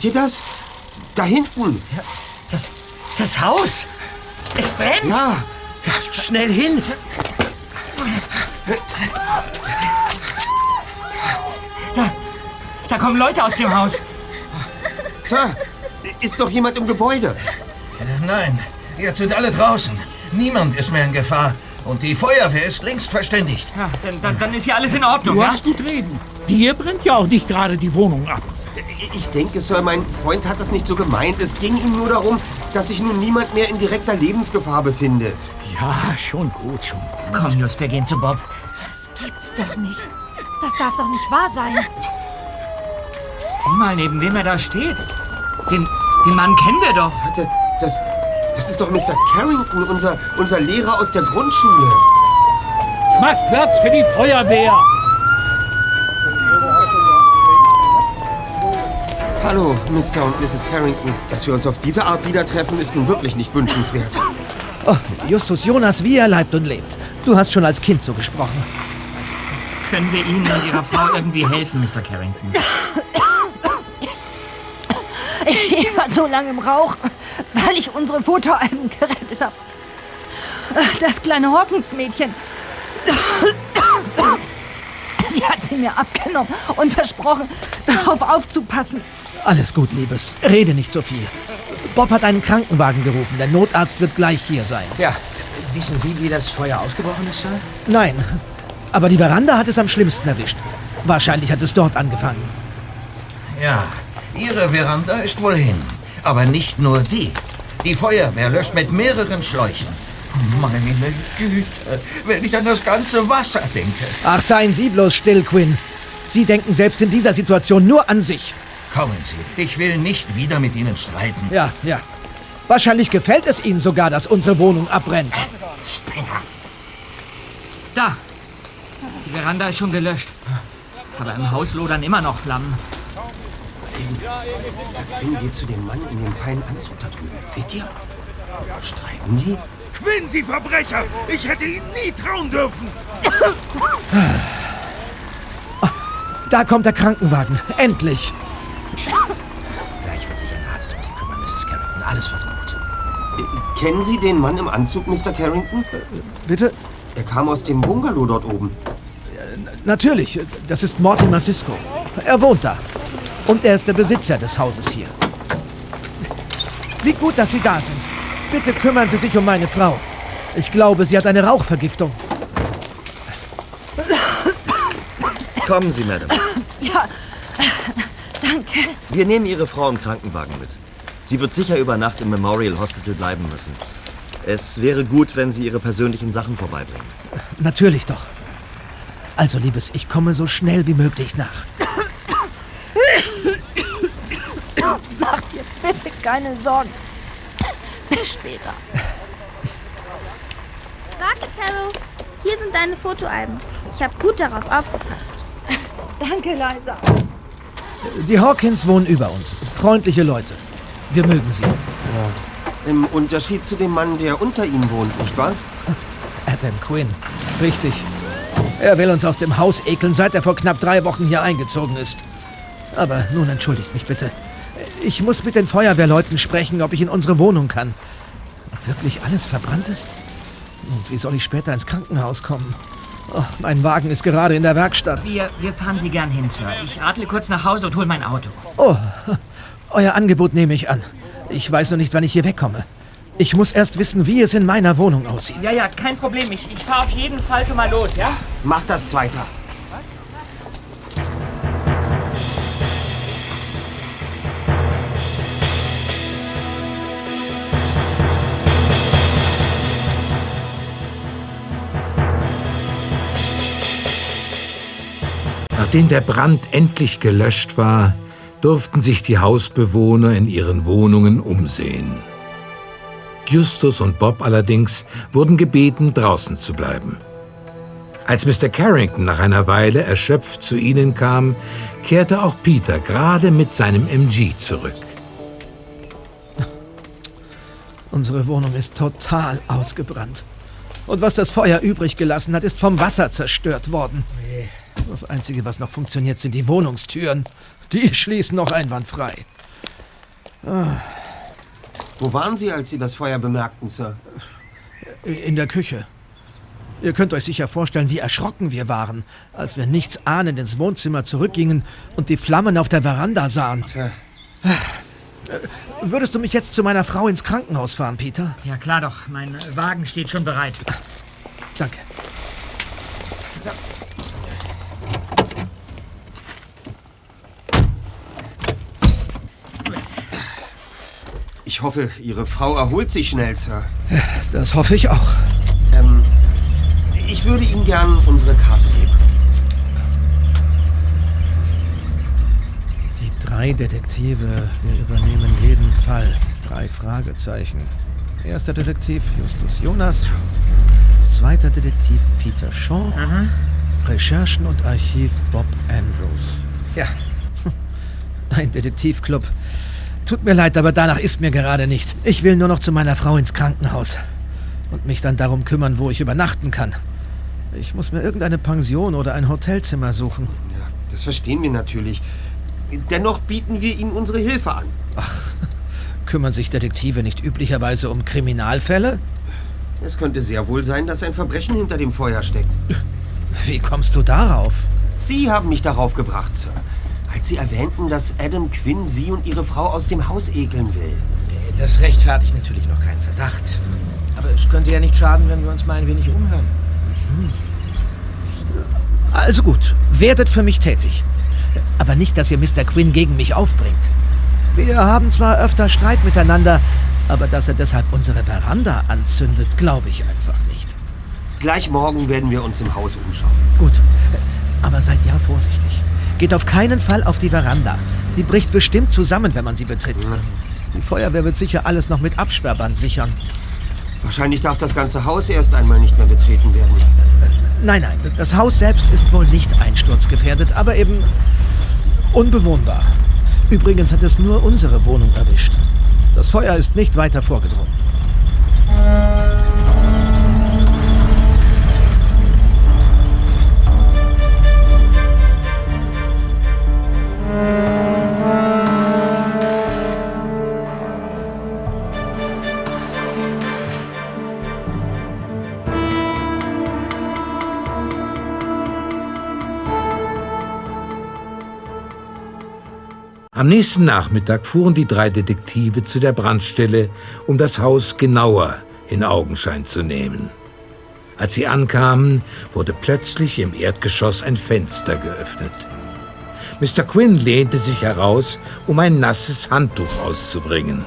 Seht ihr das? Da hinten. Ja, das, das Haus. Es brennt. Ja. ja schnell hin. Da, da kommen Leute aus dem Haus. Sir, ist doch jemand im Gebäude? Äh, nein, jetzt sind alle draußen. Niemand ist mehr in Gefahr. Und die Feuerwehr ist längst verständigt. Ja, dann, dann, dann ist ja alles in Ordnung. Du ja? hast gut reden. Dir brennt ja auch nicht gerade die Wohnung ab. Ich denke, Sir, mein Freund hat das nicht so gemeint. Es ging ihm nur darum, dass sich nun niemand mehr in direkter Lebensgefahr befindet. Ja, schon gut, schon gut. Komm, Just, wir gehen zu Bob. Das gibt's doch nicht. Das darf doch nicht wahr sein. Sieh mal, neben wem er da steht. Den, den Mann kennen wir doch. Das, das, das ist doch Mr. Carrington, unser, unser Lehrer aus der Grundschule. Macht Platz für die Feuerwehr! Hallo, Mr. und Mrs. Carrington. Dass wir uns auf diese Art wieder treffen, ist nun wirklich nicht wünschenswert. Oh, Justus Jonas, wie er leibt und lebt. Du hast schon als Kind so gesprochen. Können wir Ihnen und Ihrer Frau irgendwie helfen, Mr. Carrington? Ich war so lange im Rauch, weil ich unsere Fotoalben gerettet habe. Das kleine Hawkins-Mädchen. Sie hat sie mir abgenommen und versprochen, darauf aufzupassen. Alles gut, Liebes. Rede nicht so viel. Bob hat einen Krankenwagen gerufen. Der Notarzt wird gleich hier sein. Ja. Wissen Sie, wie das Feuer ausgebrochen ist, Sir? Nein. Aber die Veranda hat es am schlimmsten erwischt. Wahrscheinlich hat es dort angefangen. Ja, Ihre Veranda ist wohl hin. Aber nicht nur die. Die Feuerwehr löscht mit mehreren Schläuchen. Meine Güte, wenn ich an das ganze Wasser denke. Ach, seien Sie bloß still, Quinn. Sie denken selbst in dieser Situation nur an sich. Kommen Sie, ich will nicht wieder mit Ihnen streiten. Ja, ja. Wahrscheinlich gefällt es Ihnen sogar, dass unsere Wohnung abbrennt. Spinner. Da. Die Veranda ist schon gelöscht. Aber im Haus lodern immer noch Flammen. Sag, Quinn geht zu dem Mann in dem feinen Anzug da drüben. Seht ihr? Streiten die? Quinn, Sie Verbrecher! Ich hätte Ihnen nie trauen dürfen! Da kommt der Krankenwagen. Endlich. Gleich wird sich ein Arzt um Sie kümmern, Mrs. Carrington. Alles wird gut. Äh, kennen Sie den Mann im Anzug, Mr. Carrington? Bitte? Er kam aus dem Bungalow dort oben. Natürlich. Das ist Mortimer Cisco. Er wohnt da. Und er ist der Besitzer des Hauses hier. Wie gut, dass Sie da sind. Bitte kümmern Sie sich um meine Frau. Ich glaube, sie hat eine Rauchvergiftung. Kommen Sie, Madame. Ja, danke. Wir nehmen Ihre Frau im Krankenwagen mit. Sie wird sicher über Nacht im Memorial Hospital bleiben müssen. Es wäre gut, wenn Sie Ihre persönlichen Sachen vorbeibringen. Natürlich doch. Also, Liebes, ich komme so schnell wie möglich nach. Mach dir bitte keine Sorgen. Bis später. Warte, Carol. Hier sind deine Fotoalben. Ich habe gut darauf aufgepasst. Danke, Liza. Die Hawkins wohnen über uns. Freundliche Leute. Wir mögen sie. Ja. Im Unterschied zu dem Mann, der unter ihnen wohnt, nicht wahr? Adam Quinn. Richtig. Er will uns aus dem Haus ekeln, seit er vor knapp drei Wochen hier eingezogen ist. Aber nun entschuldigt mich bitte. Ich muss mit den Feuerwehrleuten sprechen, ob ich in unsere Wohnung kann. Wirklich alles verbrannt ist? Und wie soll ich später ins Krankenhaus kommen? Oh, mein Wagen ist gerade in der Werkstatt. Wir, wir fahren Sie gern hin, Sir. Ich adle kurz nach Hause und hol mein Auto. Oh, euer Angebot nehme ich an. Ich weiß noch nicht, wann ich hier wegkomme. Ich muss erst wissen, wie es in meiner Wohnung aussieht. Ja, ja, kein Problem. Ich, ich fahre auf jeden Fall schon mal los, ja? Mach das weiter. Nachdem der Brand endlich gelöscht war, durften sich die Hausbewohner in ihren Wohnungen umsehen. Justus und Bob allerdings wurden gebeten, draußen zu bleiben. Als Mr. Carrington nach einer Weile erschöpft zu ihnen kam, kehrte auch Peter gerade mit seinem MG zurück. Unsere Wohnung ist total ausgebrannt. Und was das Feuer übrig gelassen hat, ist vom Wasser zerstört worden. Das Einzige, was noch funktioniert, sind die Wohnungstüren. Die schließen noch einwandfrei. Ah. Wo waren Sie, als Sie das Feuer bemerkten, Sir? In der Küche. Ihr könnt euch sicher vorstellen, wie erschrocken wir waren, als wir nichts ahnend ins Wohnzimmer zurückgingen und die Flammen auf der Veranda sahen. Tja. Würdest du mich jetzt zu meiner Frau ins Krankenhaus fahren, Peter? Ja, klar doch. Mein Wagen steht schon bereit. Danke. So. Ich hoffe, Ihre Frau erholt sich schnell, Sir. Das hoffe ich auch. Ähm, ich würde Ihnen gern unsere Karte geben. Die drei Detektive, wir übernehmen jeden Fall. Drei Fragezeichen. Erster Detektiv Justus Jonas. Zweiter Detektiv Peter Shaw. Recherchen und Archiv Bob Andrews. Ja, ein Detektivclub. Tut mir leid, aber danach ist mir gerade nicht. Ich will nur noch zu meiner Frau ins Krankenhaus. Und mich dann darum kümmern, wo ich übernachten kann. Ich muss mir irgendeine Pension oder ein Hotelzimmer suchen. Ja, das verstehen wir natürlich. Dennoch bieten wir Ihnen unsere Hilfe an. Ach, kümmern sich Detektive nicht üblicherweise um Kriminalfälle? Es könnte sehr wohl sein, dass ein Verbrechen hinter dem Feuer steckt. Wie kommst du darauf? Sie haben mich darauf gebracht, Sir. Als Sie erwähnten, dass Adam Quinn Sie und Ihre Frau aus dem Haus ekeln will. Das rechtfertigt natürlich noch keinen Verdacht. Aber es könnte ja nicht schaden, wenn wir uns mal ein wenig umhören. Also gut, werdet für mich tätig. Aber nicht, dass ihr Mr. Quinn gegen mich aufbringt. Wir haben zwar öfter Streit miteinander, aber dass er deshalb unsere Veranda anzündet, glaube ich einfach nicht. Gleich morgen werden wir uns im Haus umschauen. Gut, aber seid ja vorsichtig. Geht auf keinen Fall auf die Veranda. Die bricht bestimmt zusammen, wenn man sie betritt. Die Feuerwehr wird sicher alles noch mit Absperrband sichern. Wahrscheinlich darf das ganze Haus erst einmal nicht mehr betreten werden. Nein, nein, das Haus selbst ist wohl nicht einsturzgefährdet, aber eben unbewohnbar. Übrigens hat es nur unsere Wohnung erwischt. Das Feuer ist nicht weiter vorgedrungen. Am nächsten Nachmittag fuhren die drei Detektive zu der Brandstelle, um das Haus genauer in Augenschein zu nehmen. Als sie ankamen, wurde plötzlich im Erdgeschoss ein Fenster geöffnet. Mr. Quinn lehnte sich heraus, um ein nasses Handtuch auszubringen.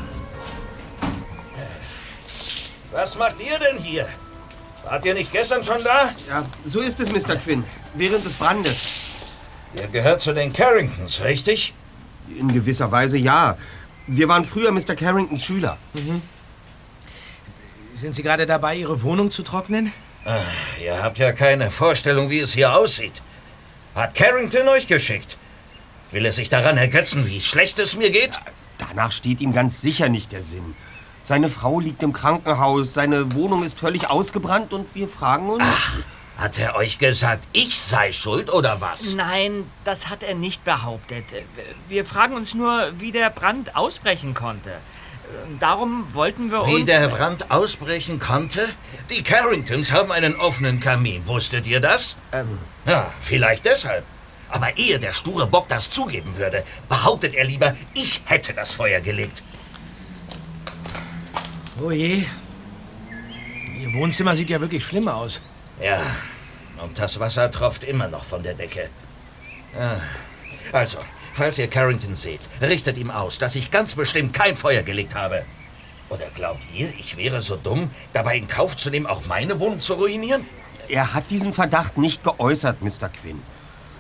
Was macht ihr denn hier? Wart ihr nicht gestern schon da? Ja, so ist es, Mr. Quinn. Während des Brandes. Ihr gehört zu den Carringtons, richtig? In gewisser Weise ja. Wir waren früher Mr. Carringtons Schüler. Sind Sie gerade dabei, Ihre Wohnung zu trocknen? Ah, ihr habt ja keine Vorstellung, wie es hier aussieht. Hat Carrington euch geschickt? Will er sich daran ergötzen, wie schlecht es mir geht? Danach steht ihm ganz sicher nicht der Sinn. Seine Frau liegt im Krankenhaus, seine Wohnung ist völlig ausgebrannt und wir fragen uns. Hat er euch gesagt, ich sei schuld oder was? Nein, das hat er nicht behauptet. Wir fragen uns nur, wie der Brand ausbrechen konnte. Darum wollten wir uns... Wie der Brand ausbrechen konnte? Die Carringtons haben einen offenen Kamin. Wusstet ihr das? Ähm, Ja, vielleicht deshalb. Aber ehe der sture Bock das zugeben würde, behauptet er lieber, ich hätte das Feuer gelegt. Oh je. Ihr Wohnzimmer sieht ja wirklich schlimm aus. Ja, und das Wasser tropft immer noch von der Decke. Also, falls ihr Carrington seht, richtet ihm aus, dass ich ganz bestimmt kein Feuer gelegt habe. Oder glaubt ihr, ich wäre so dumm, dabei in Kauf zu nehmen, auch meine Wohnung zu ruinieren? Er hat diesen Verdacht nicht geäußert, Mr. Quinn.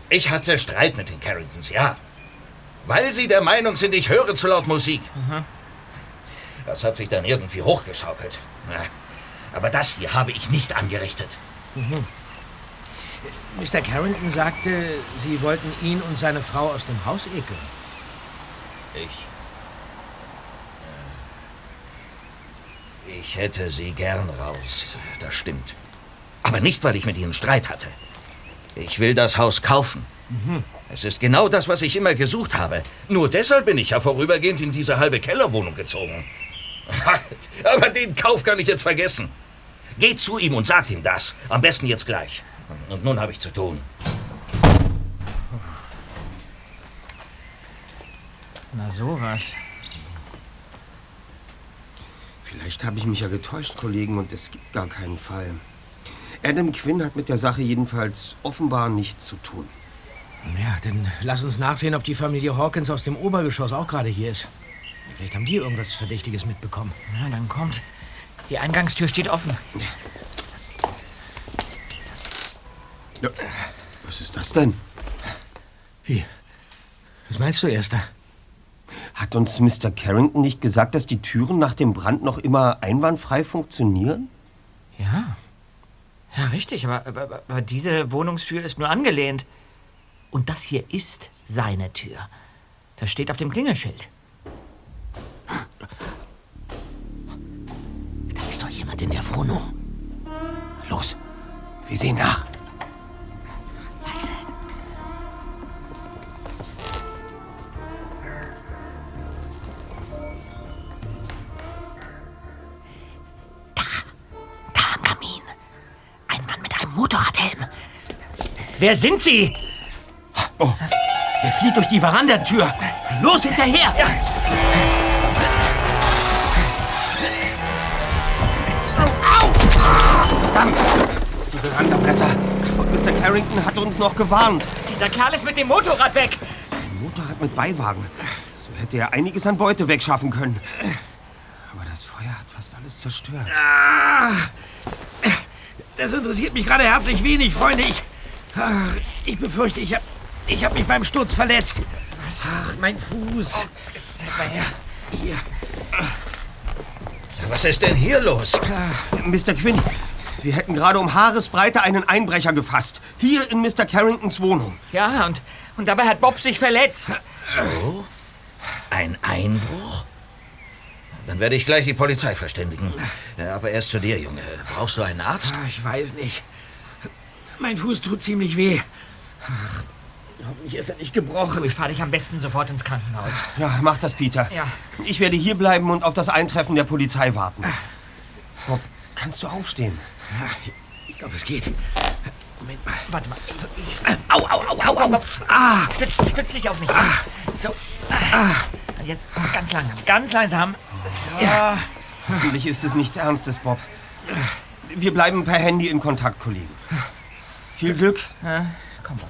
Ich hatte Streit mit den Carringtons, ja. Weil sie der Meinung sind, ich höre zu laut Musik. Das hat sich dann irgendwie hochgeschaukelt. Aber das hier habe ich nicht angerichtet. Mr. Carrington sagte, Sie wollten ihn und seine Frau aus dem Haus ekeln. Ich. äh, Ich hätte sie gern raus, das stimmt. Aber nicht, weil ich mit ihnen Streit hatte. Ich will das Haus kaufen. Es ist genau das, was ich immer gesucht habe. Nur deshalb bin ich ja vorübergehend in diese halbe Kellerwohnung gezogen. Aber den Kauf kann ich jetzt vergessen. Geht zu ihm und sagt ihm das. Am besten jetzt gleich. Und nun habe ich zu tun. Na sowas. Vielleicht habe ich mich ja getäuscht, Kollegen, und es gibt gar keinen Fall. Adam Quinn hat mit der Sache jedenfalls offenbar nichts zu tun. Ja, dann lass uns nachsehen, ob die Familie Hawkins aus dem Obergeschoss auch gerade hier ist. Vielleicht haben die irgendwas Verdächtiges mitbekommen. Na, dann kommt. Die Eingangstür steht offen. Ja, was ist das denn? Wie? Was meinst du, Erster? Hat uns Mr. Carrington nicht gesagt, dass die Türen nach dem Brand noch immer einwandfrei funktionieren? Ja. Ja, richtig, aber, aber, aber diese Wohnungstür ist nur angelehnt. Und das hier ist seine Tür. Das steht auf dem Klingelschild. In der Wohnung. Los, wir sehen nach. Leise. Da am Kamin. Ein Mann mit einem Motorradhelm. Wer sind Sie? Oh, er flieht durch die Verandatür. Los, hinterher! Verdammt! Verandablätter. Und Mr. Carrington hat uns noch gewarnt. Dieser Kerl ist mit dem Motorrad weg. Ein Motorrad mit Beiwagen. So hätte er einiges an Beute wegschaffen können. Aber das Feuer hat fast alles zerstört. Ah, das interessiert mich gerade herzlich wenig, Freunde. Ich, ach, ich befürchte, ich habe ich hab mich beim Sturz verletzt. Ach, mein Fuß. Zeig mal her. Hier. Was ist denn hier los? Mr. Quinn, wir hätten gerade um Haaresbreite einen Einbrecher gefasst. Hier in Mr. Carringtons Wohnung. Ja, und, und dabei hat Bob sich verletzt. So? Ein Einbruch? Dann werde ich gleich die Polizei verständigen. Aber erst zu dir, Junge. Brauchst du einen Arzt? Ah, Ich weiß nicht. Mein Fuß tut ziemlich weh. Ach, hoffentlich ist er nicht gebrochen. Ich fahre dich am besten sofort ins Krankenhaus. Ja, mach das, Peter. Ja. Ich werde hier bleiben und auf das Eintreffen der Polizei warten. Bob, kannst du aufstehen? Ich glaube, es geht. Moment mal. Warte mal. Au, au, au, au, au. Ah. Stütz, stütz dich auf mich. So. Und jetzt ganz langsam. Ganz langsam. So. Hoffentlich ist es nichts Ernstes, Bob. Wir bleiben per Handy in Kontakt, Kollegen. Viel Glück. Ja, komm, Bob.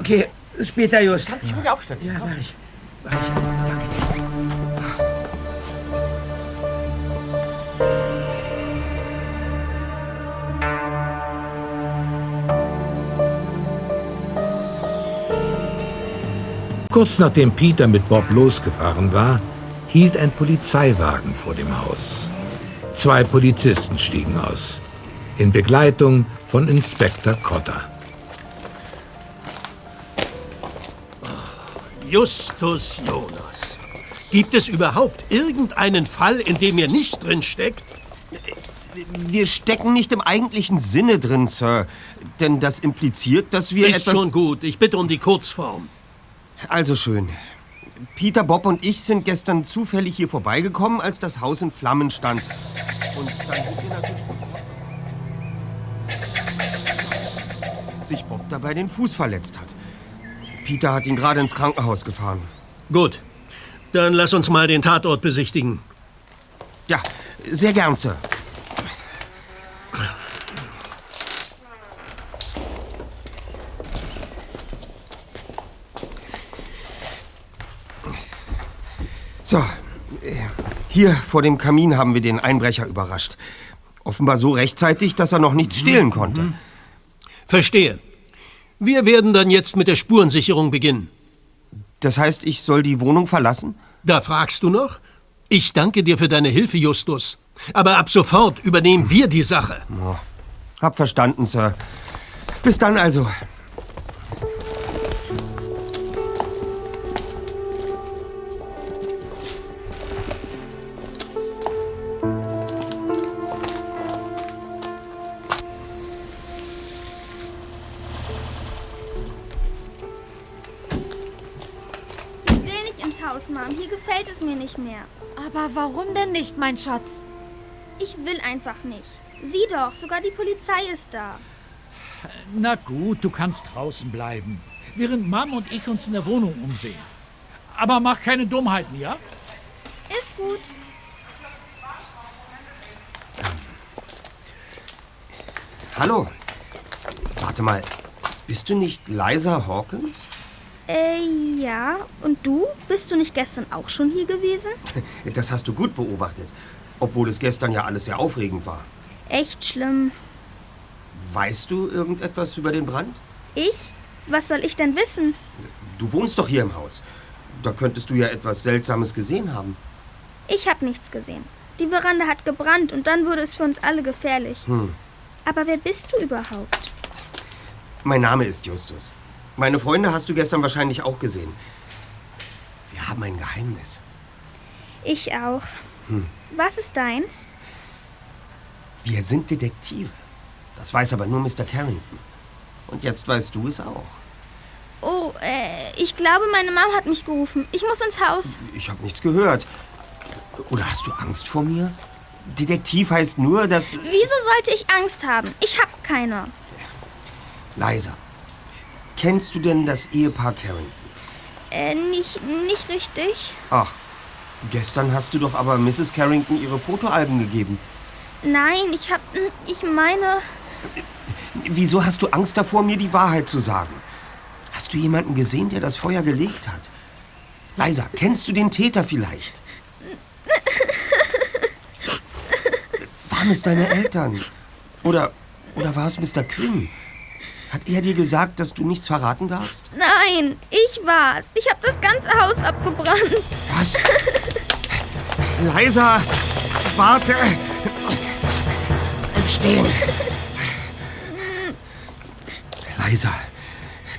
Okay, bis später, Just. Kannst dich ruhig aufstützen. Ja, komm. mach ich. Mach ich. Kurz nachdem Peter mit Bob losgefahren war, hielt ein Polizeiwagen vor dem Haus. Zwei Polizisten stiegen aus, in Begleitung von Inspektor Cotter. Justus Jonas. Gibt es überhaupt irgendeinen Fall, in dem ihr nicht drin steckt? Wir stecken nicht im eigentlichen Sinne drin, Sir. Denn das impliziert, dass wir Ist etwas... schon gut. Ich bitte um die Kurzform. Also schön. Peter, Bob und ich sind gestern zufällig hier vorbeigekommen, als das Haus in Flammen stand. Und dann sind wir natürlich sofort... sich Bob dabei den Fuß verletzt hat. Peter hat ihn gerade ins Krankenhaus gefahren. Gut. Dann lass uns mal den Tatort besichtigen. Ja, sehr gern, Sir. So, äh, hier vor dem Kamin haben wir den Einbrecher überrascht. Offenbar so rechtzeitig, dass er noch nichts stehlen konnte. Verstehe. Wir werden dann jetzt mit der Spurensicherung beginnen. Das heißt, ich soll die Wohnung verlassen? Da fragst du noch? Ich danke dir für deine Hilfe, Justus. Aber ab sofort übernehmen wir die Sache. Hab verstanden, Sir. Bis dann also. Mir nicht mehr. Aber warum denn nicht, mein Schatz? Ich will einfach nicht. Sieh doch, sogar die Polizei ist da. Na gut, du kannst draußen bleiben, während Mom und ich uns in der Wohnung umsehen. Aber mach keine Dummheiten, ja? Ist gut. Hallo. Warte mal. Bist du nicht Liza Hawkins? Äh, ja. Und du? Bist du nicht gestern auch schon hier gewesen? Das hast du gut beobachtet. Obwohl es gestern ja alles sehr aufregend war. Echt schlimm. Weißt du irgendetwas über den Brand? Ich? Was soll ich denn wissen? Du wohnst doch hier im Haus. Da könntest du ja etwas Seltsames gesehen haben. Ich habe nichts gesehen. Die Veranda hat gebrannt und dann wurde es für uns alle gefährlich. Hm. Aber wer bist du überhaupt? Mein Name ist Justus. Meine Freunde hast du gestern wahrscheinlich auch gesehen. Wir haben ein Geheimnis. Ich auch. Hm. Was ist deins? Wir sind Detektive. Das weiß aber nur Mr. Carrington. Und jetzt weißt du es auch. Oh, äh, ich glaube, meine Mom hat mich gerufen. Ich muss ins Haus. Ich habe nichts gehört. Oder hast du Angst vor mir? Detektiv heißt nur, dass... Wieso sollte ich Angst haben? Ich hab keine. Leise. Kennst du denn das Ehepaar Carrington? Äh, nicht, nicht richtig. Ach, gestern hast du doch aber Mrs. Carrington ihre Fotoalben gegeben. Nein, ich hab. Ich meine. Wieso hast du Angst davor, mir die Wahrheit zu sagen? Hast du jemanden gesehen, der das Feuer gelegt hat? Leisa, kennst du den Täter vielleicht? Waren es deine Eltern? Oder, oder war es Mr. Quinn? Hat er dir gesagt, dass du nichts verraten darfst? Nein, ich war's. Ich hab das ganze Haus abgebrannt. Was? Leisa, warte. Bleib stehen. Leisa,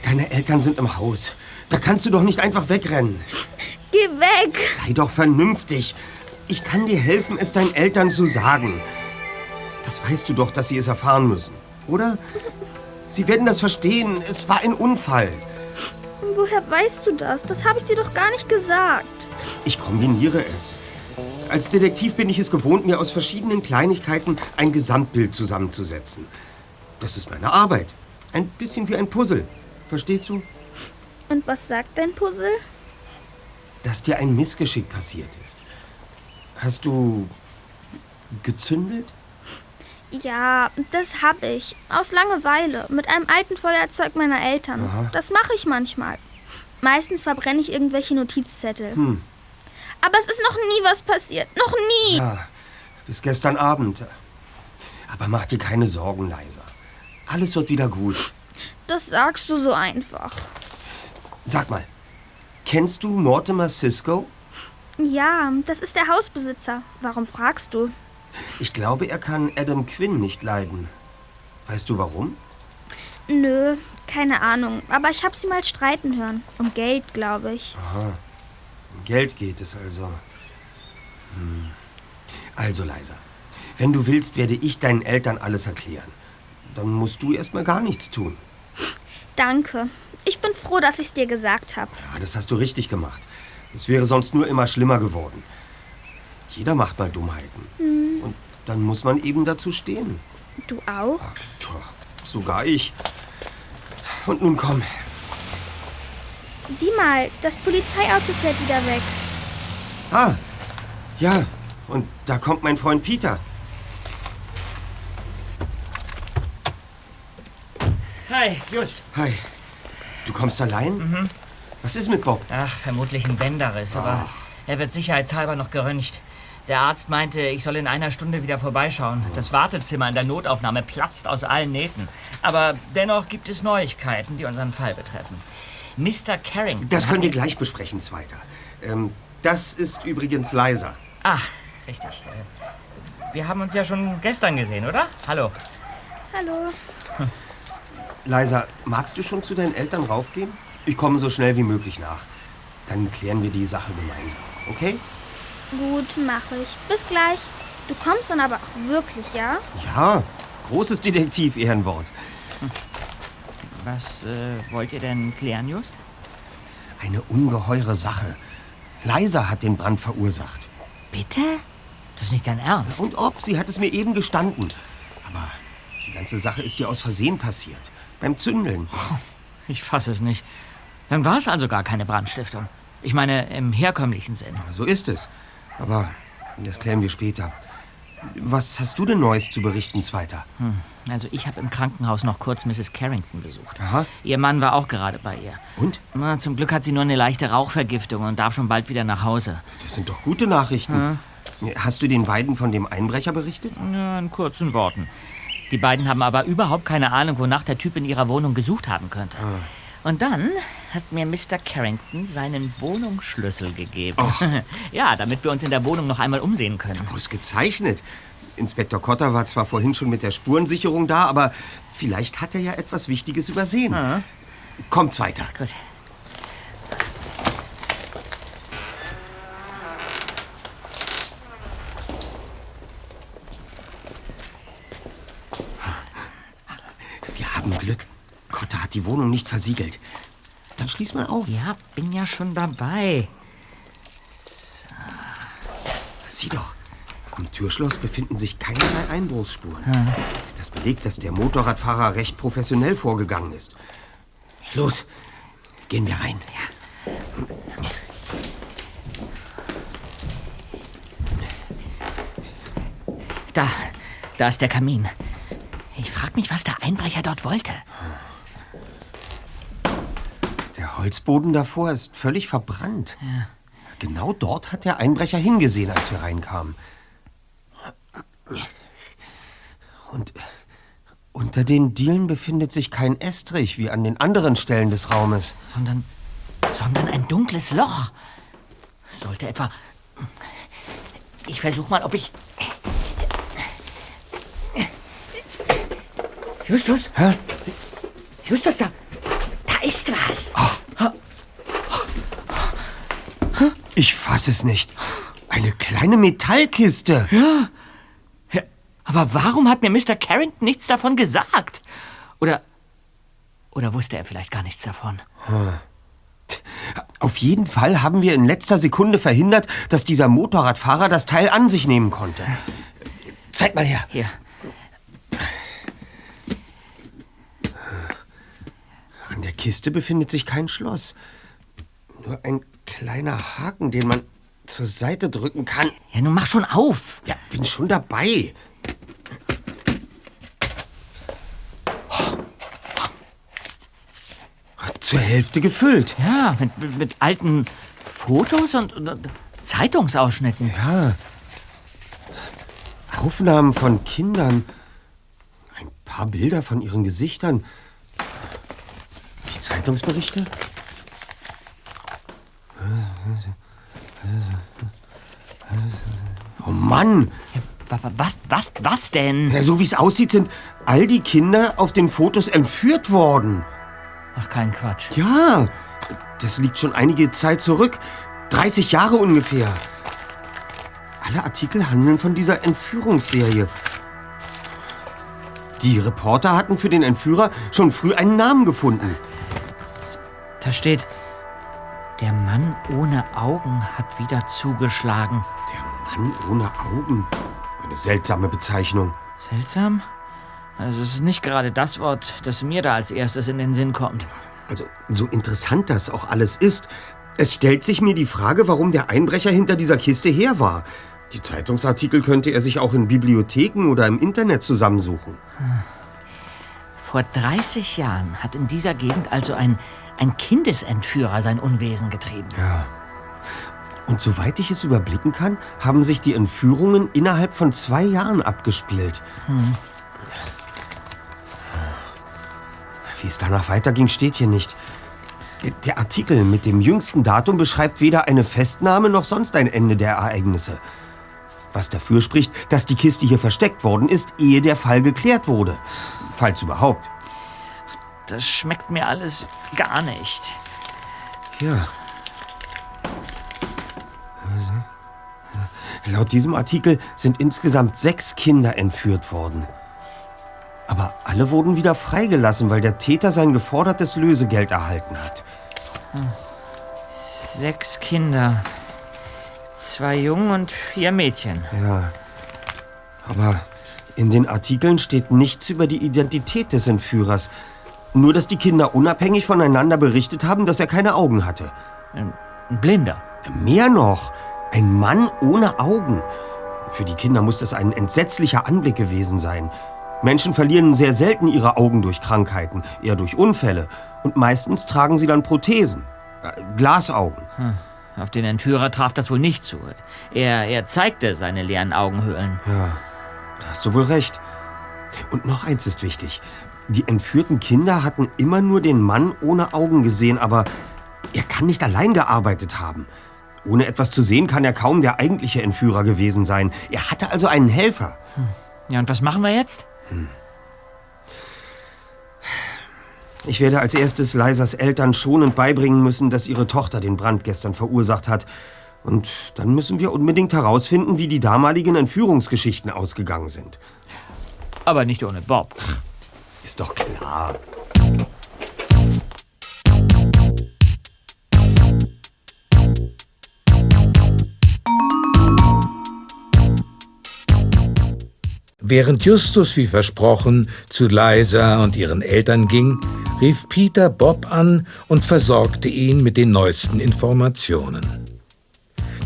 deine Eltern sind im Haus. Da kannst du doch nicht einfach wegrennen. Geh weg. Sei doch vernünftig. Ich kann dir helfen, es deinen Eltern zu sagen. Das weißt du doch, dass sie es erfahren müssen, oder? Sie werden das verstehen. Es war ein Unfall. Woher weißt du das? Das habe ich dir doch gar nicht gesagt. Ich kombiniere es. Als Detektiv bin ich es gewohnt, mir aus verschiedenen Kleinigkeiten ein Gesamtbild zusammenzusetzen. Das ist meine Arbeit. Ein bisschen wie ein Puzzle. Verstehst du? Und was sagt dein Puzzle? Dass dir ein Missgeschick passiert ist. Hast du gezündelt? Ja, das hab ich. Aus Langeweile. Mit einem alten Feuerzeug meiner Eltern. Aha. Das mache ich manchmal. Meistens verbrenne ich irgendwelche Notizzettel. Hm. Aber es ist noch nie was passiert. Noch nie. Ja, bis gestern Abend. Aber mach dir keine Sorgen, Leisa. Alles wird wieder gut. Das sagst du so einfach. Sag mal, kennst du Mortimer Cisco? Ja, das ist der Hausbesitzer. Warum fragst du? Ich glaube, er kann Adam Quinn nicht leiden. Weißt du warum? Nö, keine Ahnung. Aber ich hab sie mal streiten hören. Um Geld, glaube ich. Aha. Um Geld geht es also. Hm. Also, Leisa, wenn du willst, werde ich deinen Eltern alles erklären. Dann musst du erst mal gar nichts tun. Danke. Ich bin froh, dass ich's dir gesagt habe. Ja, das hast du richtig gemacht. Es wäre sonst nur immer schlimmer geworden. Jeder macht mal Dummheiten. Hm. Dann muss man eben dazu stehen. Du auch? Tja, sogar ich. Und nun komm. Sieh mal, das Polizeiauto fährt wieder weg. Ah, ja. Und da kommt mein Freund Peter. Hi, Just. Hi. Du kommst allein? Mhm. Was ist mit Bob? Ach, vermutlich ein Bänderriss, aber er wird sicherheitshalber noch geröntgt. Der Arzt meinte, ich soll in einer Stunde wieder vorbeischauen. Das Wartezimmer in der Notaufnahme platzt aus allen Nähten. Aber dennoch gibt es Neuigkeiten, die unseren Fall betreffen. Mr. Carrington. Das können wir mir- gleich besprechen, Zweiter. Ähm, das ist übrigens Leiser. Ah, richtig. Äh, Wir haben uns ja schon gestern gesehen, oder? Hallo. Hallo. Leiser, magst du schon zu deinen Eltern raufgehen? Ich komme so schnell wie möglich nach. Dann klären wir die Sache gemeinsam, okay? Gut, mache ich. Bis gleich. Du kommst dann aber auch wirklich, ja? Ja, großes Detektiv-Ehrenwort. Was äh, wollt ihr denn klären, Just? Eine ungeheure Sache. Liza hat den Brand verursacht. Bitte? Das ist nicht dein Ernst. Und ob, sie hat es mir eben gestanden. Aber die ganze Sache ist ihr aus Versehen passiert. Beim Zündeln. Ich fasse es nicht. Dann war es also gar keine Brandstiftung. Ich meine, im herkömmlichen Sinn. So ist es. Aber das klären wir später. Was hast du denn Neues zu berichten, Zweiter? Hm. Also ich habe im Krankenhaus noch kurz Mrs. Carrington besucht. Aha. Ihr Mann war auch gerade bei ihr. Und? Na, zum Glück hat sie nur eine leichte Rauchvergiftung und darf schon bald wieder nach Hause. Das sind doch gute Nachrichten. Hast du den beiden von dem Einbrecher berichtet? Ja, in kurzen Worten. Die beiden haben aber überhaupt keine Ahnung, wonach der Typ in ihrer Wohnung gesucht haben könnte. Und dann hat mir Mr. Carrington seinen Wohnungsschlüssel gegeben. ja, damit wir uns in der Wohnung noch einmal umsehen können. Ausgezeichnet. Inspektor Cotter war zwar vorhin schon mit der Spurensicherung da, aber vielleicht hat er ja etwas Wichtiges übersehen. Kommt's weiter. Gut. Wir haben Glück. Cotter hat die Wohnung nicht versiegelt. Dann schließ mal auf. Ja, bin ja schon dabei. Sieh doch. Am Türschloss befinden sich keinerlei Einbruchsspuren. Das belegt, dass der Motorradfahrer recht professionell vorgegangen ist. Los, gehen wir rein. Da, da ist der Kamin. Ich frag mich, was der Einbrecher dort wollte. Der Holzboden davor ist völlig verbrannt. Genau dort hat der Einbrecher hingesehen, als wir reinkamen. Und unter den Dielen befindet sich kein Estrich wie an den anderen Stellen des Raumes. Sondern, sondern ein dunkles Loch. Sollte etwa... Ich versuch mal, ob ich... Justus? Hä? Justus, da ist was. Ich fass es nicht. Eine kleine Metallkiste. Ja. ja. Aber warum hat mir Mr. Carrington nichts davon gesagt? Oder. Oder wusste er vielleicht gar nichts davon? Auf jeden Fall haben wir in letzter Sekunde verhindert, dass dieser Motorradfahrer das Teil an sich nehmen konnte. Zeig mal her. Hier. An der Kiste befindet sich kein Schloss. Nur ein kleiner Haken, den man zur Seite drücken kann. Ja, nun mach schon auf. Ja, bin schon dabei. Zur Hälfte gefüllt. Ja, mit, mit, mit alten Fotos und, und Zeitungsausschnitten. Ja. Aufnahmen von Kindern. Ein paar Bilder von ihren Gesichtern. Zeitungsberichte? Oh Mann! Ja, was, was, was denn? Ja, so wie es aussieht, sind all die Kinder auf den Fotos entführt worden. Ach, kein Quatsch. Ja, das liegt schon einige Zeit zurück. 30 Jahre ungefähr. Alle Artikel handeln von dieser Entführungsserie. Die Reporter hatten für den Entführer schon früh einen Namen gefunden. Da steht, der Mann ohne Augen hat wieder zugeschlagen. Der Mann ohne Augen? Eine seltsame Bezeichnung. Seltsam? Also es ist nicht gerade das Wort, das mir da als erstes in den Sinn kommt. Also, so interessant das auch alles ist, es stellt sich mir die Frage, warum der Einbrecher hinter dieser Kiste her war. Die Zeitungsartikel könnte er sich auch in Bibliotheken oder im Internet zusammensuchen. Vor 30 Jahren hat in dieser Gegend also ein, ein Kindesentführer sein Unwesen getrieben. Ja. Und soweit ich es überblicken kann, haben sich die Entführungen innerhalb von zwei Jahren abgespielt. Hm. Wie es danach weiterging, steht hier nicht. Der Artikel mit dem jüngsten Datum beschreibt weder eine Festnahme noch sonst ein Ende der Ereignisse. Was dafür spricht, dass die Kiste hier versteckt worden ist, ehe der Fall geklärt wurde. Falls überhaupt. Das schmeckt mir alles gar nicht. Ja. Laut diesem Artikel sind insgesamt sechs Kinder entführt worden. Aber alle wurden wieder freigelassen, weil der Täter sein gefordertes Lösegeld erhalten hat. Sechs Kinder. Zwei Jungen und vier Mädchen. Ja. Aber in den Artikeln steht nichts über die Identität des Entführers. Nur, dass die Kinder unabhängig voneinander berichtet haben, dass er keine Augen hatte. Ein Blinder. Mehr noch. Ein Mann ohne Augen. Für die Kinder muss das ein entsetzlicher Anblick gewesen sein. Menschen verlieren sehr selten ihre Augen durch Krankheiten, eher durch Unfälle. Und meistens tragen sie dann Prothesen. Äh, Glasaugen. Hm. Auf den Entführer traf das wohl nicht zu. Er, er zeigte seine leeren Augenhöhlen. Ja, da hast du wohl recht. Und noch eins ist wichtig. Die entführten Kinder hatten immer nur den Mann ohne Augen gesehen, aber er kann nicht allein gearbeitet haben. Ohne etwas zu sehen, kann er kaum der eigentliche Entführer gewesen sein. Er hatte also einen Helfer. Hm. Ja, und was machen wir jetzt? Hm. Ich werde als erstes Leisers Eltern schonend beibringen müssen, dass ihre Tochter den Brand gestern verursacht hat. Und dann müssen wir unbedingt herausfinden, wie die damaligen Entführungsgeschichten ausgegangen sind. Aber nicht ohne Bob. Ist doch klar. Während Justus wie versprochen zu Liza und ihren Eltern ging, rief Peter Bob an und versorgte ihn mit den neuesten Informationen.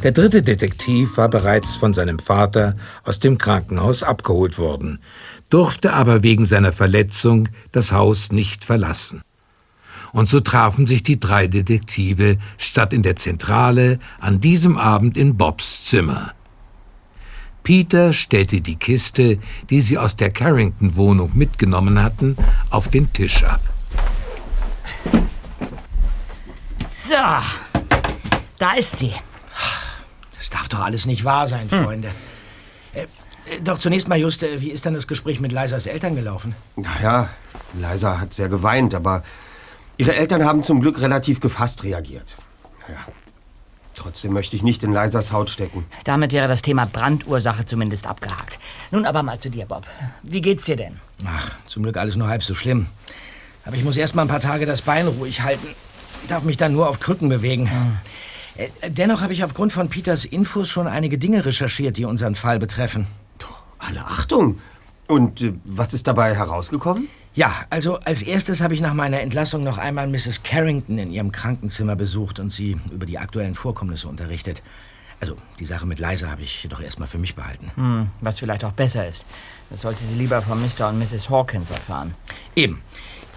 Der dritte Detektiv war bereits von seinem Vater aus dem Krankenhaus abgeholt worden, durfte aber wegen seiner Verletzung das Haus nicht verlassen. Und so trafen sich die drei Detektive statt in der Zentrale an diesem Abend in Bobs Zimmer. Peter stellte die Kiste, die sie aus der Carrington-Wohnung mitgenommen hatten, auf den Tisch ab. So, da ist sie. Das darf doch alles nicht wahr sein, Hm. Freunde. Äh, doch zunächst mal, Just, äh, wie ist denn das Gespräch mit Leisers Eltern gelaufen? Naja, Liza hat sehr geweint, aber ihre Eltern haben zum Glück relativ gefasst reagiert. Ja. Trotzdem möchte ich nicht in Lisas Haut stecken. Damit wäre das Thema Brandursache zumindest abgehakt. Nun aber mal zu dir, Bob. Wie geht's dir denn? Ach, zum Glück alles nur halb so schlimm. Aber ich muss erst mal ein paar Tage das Bein ruhig halten. Darf mich dann nur auf Krücken bewegen. Äh, Dennoch habe ich aufgrund von Peters Infos schon einige Dinge recherchiert, die unseren Fall betreffen. Alle Achtung! Und äh, was ist dabei herausgekommen? Ja, also als erstes habe ich nach meiner Entlassung noch einmal Mrs. Carrington in ihrem Krankenzimmer besucht und sie über die aktuellen Vorkommnisse unterrichtet. Also die Sache mit Liza habe ich jedoch erstmal für mich behalten. Hm, was vielleicht auch besser ist. Das sollte sie lieber von Mr. und Mrs. Hawkins erfahren. Eben.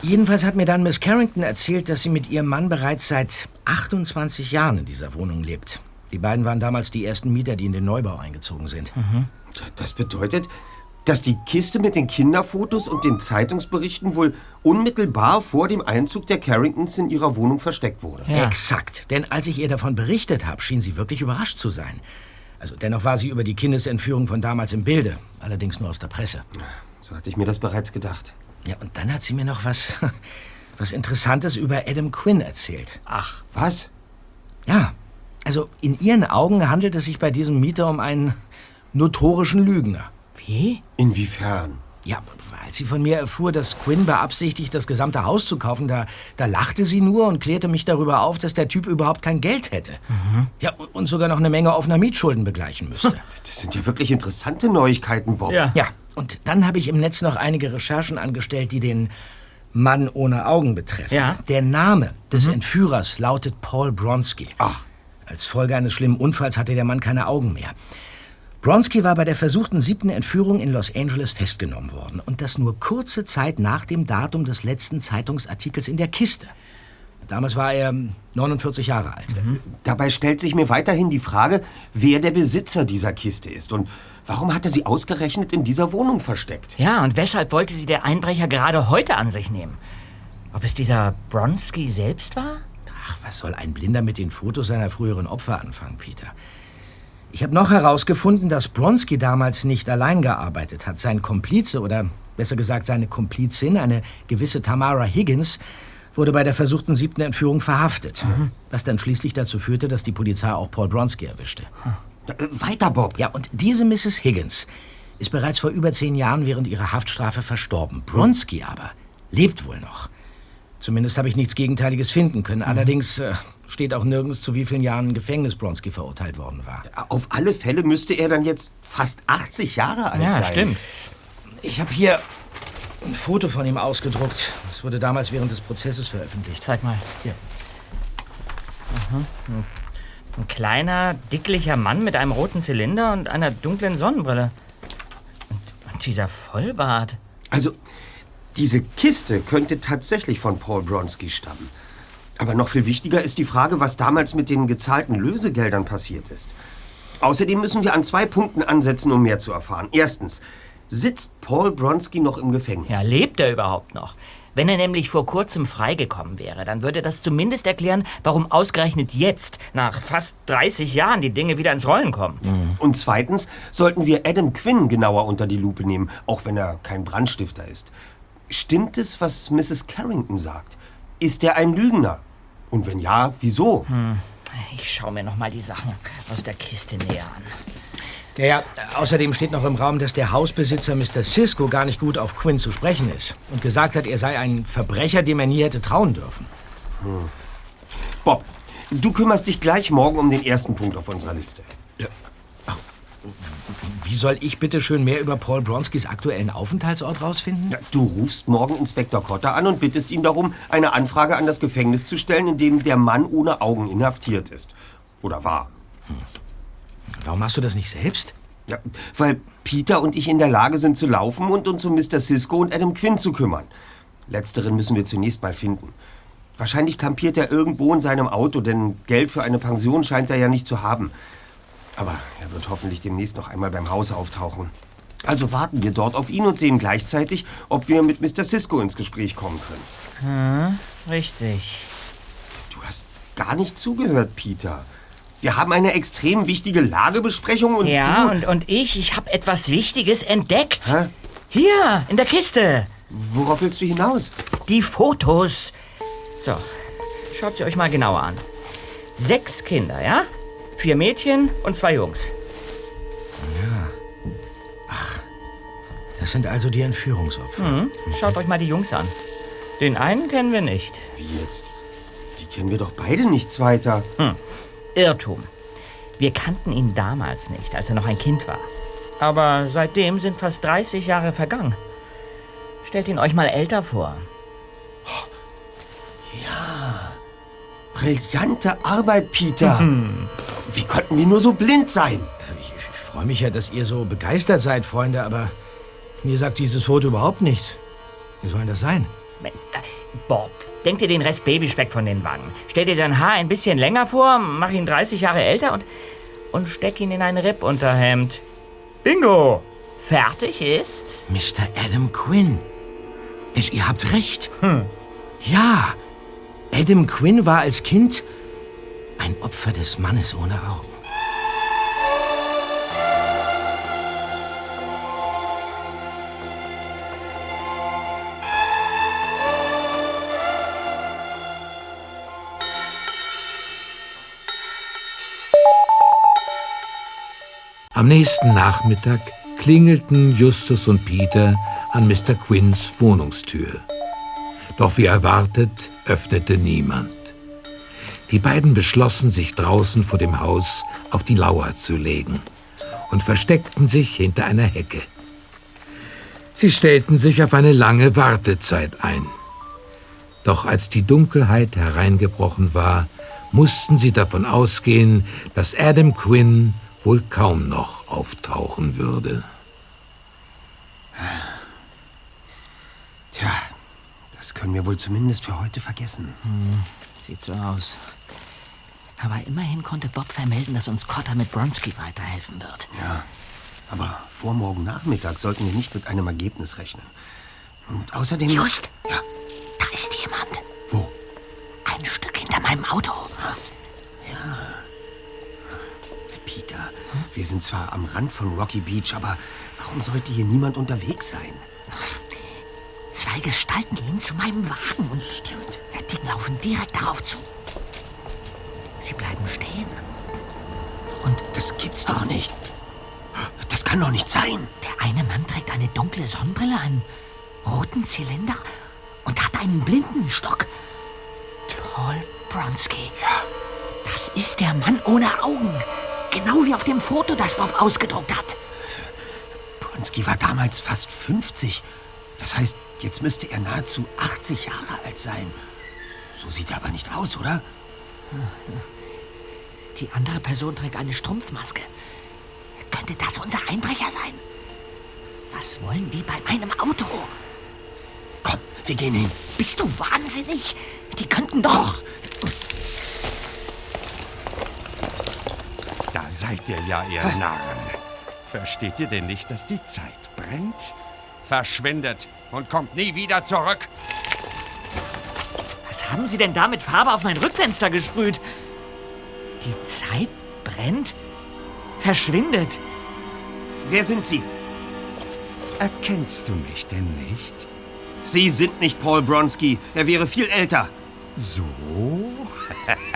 Jedenfalls hat mir dann Miss Carrington erzählt, dass sie mit ihrem Mann bereits seit 28 Jahren in dieser Wohnung lebt. Die beiden waren damals die ersten Mieter, die in den Neubau eingezogen sind. Das bedeutet, dass die Kiste mit den Kinderfotos und den Zeitungsberichten wohl unmittelbar vor dem Einzug der Carringtons in ihrer Wohnung versteckt wurde. Exakt. Denn als ich ihr davon berichtet habe, schien sie wirklich überrascht zu sein. Also dennoch war sie über die Kindesentführung von damals im Bilde. Allerdings nur aus der Presse. So hatte ich mir das bereits gedacht. Ja, und dann hat sie mir noch was, was Interessantes über Adam Quinn erzählt. Ach. Was? Ja. Also in ihren Augen handelt es sich bei diesem Mieter um einen notorischen Lügner. Wie? Inwiefern? Ja, als sie von mir erfuhr, dass Quinn beabsichtigt, das gesamte Haus zu kaufen, da, da lachte sie nur und klärte mich darüber auf, dass der Typ überhaupt kein Geld hätte. Ja, und- sogar noch eine Menge offener Mietschulden begleichen müsste. Das sind ja wirklich interessante Neuigkeiten, Bob. Ja. ja, und dann habe ich im Netz noch einige Recherchen angestellt, die den Mann ohne Augen betreffen. Ja. Der Name des Entführers lautet Paul Bronski. Ach. Als Folge eines schlimmen Unfalls hatte der Mann keine Augen mehr. Bronski war bei der versuchten siebten Entführung in Los Angeles festgenommen worden. Und das nur kurze Zeit nach dem Datum des letzten Zeitungsartikels in der Kiste. Damals war er ähm, 49 Jahre alt. Dabei stellt sich mir weiterhin die Frage, wer der Besitzer dieser Kiste ist und warum hat er sie ausgerechnet in dieser Wohnung versteckt? Ja, und weshalb wollte sie der Einbrecher gerade heute an sich nehmen? Ob es dieser Bronski selbst war? Ach, was soll ein Blinder mit den Fotos seiner früheren Opfer anfangen, Peter? Ich habe noch herausgefunden, dass Bronski damals nicht allein gearbeitet hat. Sein Komplize oder besser gesagt seine Komplizin, eine gewisse Tamara Higgins, wurde bei der versuchten siebten Entführung verhaftet. Was dann schließlich dazu führte, dass die Polizei auch Paul Bronski erwischte. Äh, Weiter, Bob. Ja, und diese Mrs. Higgins ist bereits vor über zehn Jahren während ihrer Haftstrafe verstorben. Bronski aber lebt wohl noch. Zumindest habe ich nichts Gegenteiliges finden können. Allerdings äh, Steht auch nirgends, zu wie vielen Jahren Gefängnis Bronski verurteilt worden war. Auf alle Fälle müsste er dann jetzt fast 80 Jahre alt Ja, sein. stimmt. Ich habe hier ein Foto von ihm ausgedruckt. Das wurde damals während des Prozesses veröffentlicht. Zeig mal. Hier. Aha. Ein, ein kleiner, dicklicher Mann mit einem roten Zylinder und einer dunklen Sonnenbrille. Und, und dieser Vollbart. Also, diese Kiste könnte tatsächlich von Paul Bronski stammen. Aber noch viel wichtiger ist die Frage, was damals mit den gezahlten Lösegeldern passiert ist. Außerdem müssen wir an zwei Punkten ansetzen, um mehr zu erfahren. Erstens, sitzt Paul Bronski noch im Gefängnis? Ja, lebt er überhaupt noch? Wenn er nämlich vor kurzem freigekommen wäre, dann würde das zumindest erklären, warum ausgerechnet jetzt, nach fast 30 Jahren, die Dinge wieder ins Rollen kommen. Und zweitens sollten wir Adam Quinn genauer unter die Lupe nehmen, auch wenn er kein Brandstifter ist. Stimmt es, was Mrs. Carrington sagt? Ist er ein Lügner? Und wenn ja, wieso? Hm. Ich schaue mir noch mal die Sachen aus der Kiste näher an. Ja, ja, außerdem steht noch im Raum, dass der Hausbesitzer Mr. Cisco gar nicht gut auf Quinn zu sprechen ist und gesagt hat, er sei ein Verbrecher, dem er nie hätte trauen dürfen. Hm. Bob, du kümmerst dich gleich morgen um den ersten Punkt auf unserer Liste. Wie soll ich bitte schön mehr über Paul Bronskis aktuellen Aufenthaltsort rausfinden? Du rufst morgen Inspektor Cotter an und bittest ihn darum, eine Anfrage an das Gefängnis zu stellen, in dem der Mann ohne Augen inhaftiert ist. Oder war. Warum machst du das nicht selbst? Ja, weil Peter und ich in der Lage sind zu laufen und uns um Mr. Cisco und Adam Quinn zu kümmern. Letzteren müssen wir zunächst mal finden. Wahrscheinlich kampiert er irgendwo in seinem Auto, denn Geld für eine Pension scheint er ja nicht zu haben. Aber er wird hoffentlich demnächst noch einmal beim Haus auftauchen. Also warten wir dort auf ihn und sehen gleichzeitig, ob wir mit Mr. Cisco ins Gespräch kommen können. Hm, richtig. Du hast gar nicht zugehört, Peter. Wir haben eine extrem wichtige Lagebesprechung und ja, du... und, und ich, ich habe etwas Wichtiges entdeckt. Hä? Hier, in der Kiste. Worauf willst du hinaus? Die Fotos. So, schaut sie euch mal genauer an. Sechs Kinder, ja? Vier Mädchen und zwei Jungs. Ja. Ach, das sind also die Entführungsopfer. Mhm. Schaut euch mal die Jungs an. Den einen kennen wir nicht. Wie jetzt? Die kennen wir doch beide nichts weiter. Hm. Irrtum. Wir kannten ihn damals nicht, als er noch ein Kind war. Aber seitdem sind fast 30 Jahre vergangen. Stellt ihn euch mal älter vor. Ja. Brillante Arbeit, Peter. Wie konnten wir nur so blind sein? Ich, ich freue mich ja, dass ihr so begeistert seid, Freunde, aber mir sagt dieses Foto überhaupt nichts. Wie soll denn das sein? Bob, denk dir den Rest Babyspeck von den Wangen. Stell dir sein Haar ein bisschen länger vor, mach ihn 30 Jahre älter und, und steck ihn in ein Rippunterhemd. Bingo! Fertig ist... Mr. Adam Quinn. Mensch, ihr habt recht. Hm. Ja, Adam Quinn war als Kind ein Opfer des Mannes ohne Augen. Am nächsten Nachmittag klingelten Justus und Peter an Mr. Quinns Wohnungstür. Doch wie erwartet, öffnete niemand. Die beiden beschlossen, sich draußen vor dem Haus auf die Lauer zu legen und versteckten sich hinter einer Hecke. Sie stellten sich auf eine lange Wartezeit ein. Doch als die Dunkelheit hereingebrochen war, mussten sie davon ausgehen, dass Adam Quinn wohl kaum noch auftauchen würde. Tja, das können wir wohl zumindest für heute vergessen. Hm, sieht so aus. Aber immerhin konnte Bob vermelden, dass uns Cotter mit Bronski weiterhelfen wird. Ja, aber vor morgen Nachmittag sollten wir nicht mit einem Ergebnis rechnen. Und außerdem... Just! Ja, Da ist jemand. Wo? Ein Stück hinter meinem Auto. Ja. Peter, wir sind zwar am Rand von Rocky Beach, aber warum sollte hier niemand unterwegs sein? Zwei Gestalten gehen zu meinem Wagen und Stimmt. die laufen direkt darauf zu. Sie bleiben stehen. Und Das gibt's doch nicht. Das kann doch nicht sein. der eine Mann trägt eine dunkle Sonnenbrille, einen roten Zylinder und hat einen Blindenstock. Paul Bronski. Ja, Das ist der Mann ohne Augen. Genau wie auf dem Foto, das Bob ausgedruckt hat. Bronski war damals fast 50. Das heißt, jetzt müsste er nahezu 80 Jahre alt sein. So sieht er aber nicht aus, oder? Die andere Person trägt eine Strumpfmaske. Könnte das unser Einbrecher sein? Was wollen die bei meinem Auto? Komm, wir gehen hin. Bist du wahnsinnig? Die könnten doch. Da seid ihr ja, ihr Narren. Versteht ihr denn nicht, dass die Zeit brennt? Verschwindet und kommt nie wieder zurück. Was haben Sie denn da mit Farbe auf mein Rückfenster gesprüht? Die Zeit brennt? Verschwindet? Wer sind Sie? Erkennst du mich denn nicht? Sie sind nicht Paul Bronski. Er wäre viel älter. So?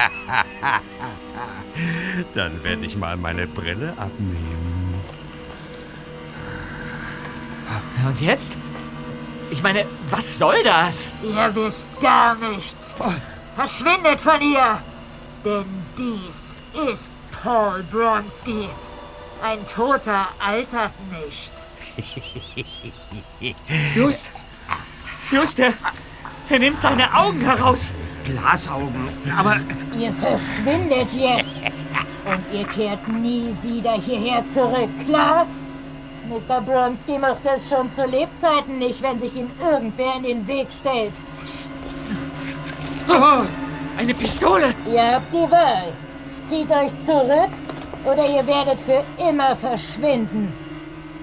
Dann werde ich mal meine Brille abnehmen. Und jetzt? Ich meine, was soll das? Ihr wisst gar nichts. Verschwindet von hier. Denn dies ist Paul Bronski. Ein Toter altert nicht. Just, just, er, er nimmt seine Augen heraus. Glasaugen. Aber Ihr verschwindet jetzt. Und ihr kehrt nie wieder hierher zurück, klar? Mr. Bronski macht es schon zu Lebzeiten nicht, wenn sich ihm irgendwer in den Weg stellt. Oh, eine Pistole. Ihr habt die Wahl. Zieht euch zurück oder ihr werdet für immer verschwinden.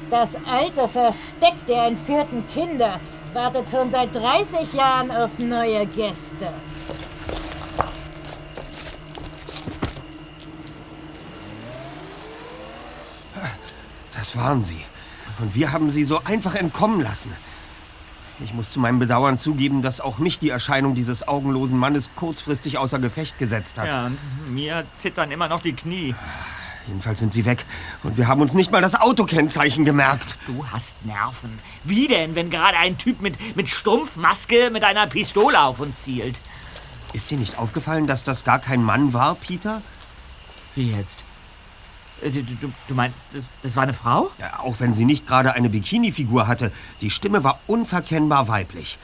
Das alte Versteck der entführten Kinder wartet schon seit 30 Jahren auf neue Gäste. das waren sie. Und wir haben sie so einfach entkommen lassen. Ich muss zu meinem Bedauern zugeben, dass auch mich die Erscheinung dieses augenlosen Mannes kurzfristig außer Gefecht gesetzt hat. Ja, mir zittern immer noch die Knie. Jedenfalls sind sie weg. Und wir haben uns nicht mal das Autokennzeichen gemerkt. Du hast Nerven. Wie denn, wenn gerade ein Typ mit, mit Strumpfmaske mit einer Pistole auf uns zielt? Ist dir nicht aufgefallen, dass das gar kein Mann war, Peter? Wie jetzt? Äh, Du, du, du meinst, das, das war eine Frau? Ja, auch wenn sie nicht gerade eine Bikini-Figur hatte, die Stimme war unverkennbar weiblich.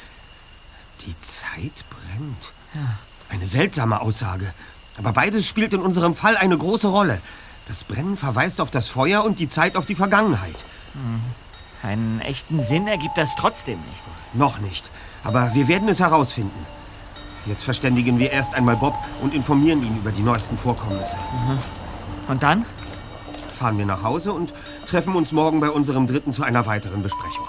Die Zeit brennt. Ja. Eine seltsame Aussage. Aber beides spielt in unserem Fall eine große Rolle. Das Brennen verweist auf das Feuer und die Zeit auf die Vergangenheit. Hm. Einen echten Sinn ergibt das trotzdem nicht. Noch nicht. Aber wir werden es herausfinden. Jetzt verständigen wir erst einmal Bob und informieren ihn über die neuesten Vorkommnisse. Mhm. Und dann? Fahren wir nach Hause und treffen uns morgen bei unserem Dritten zu einer weiteren Besprechung.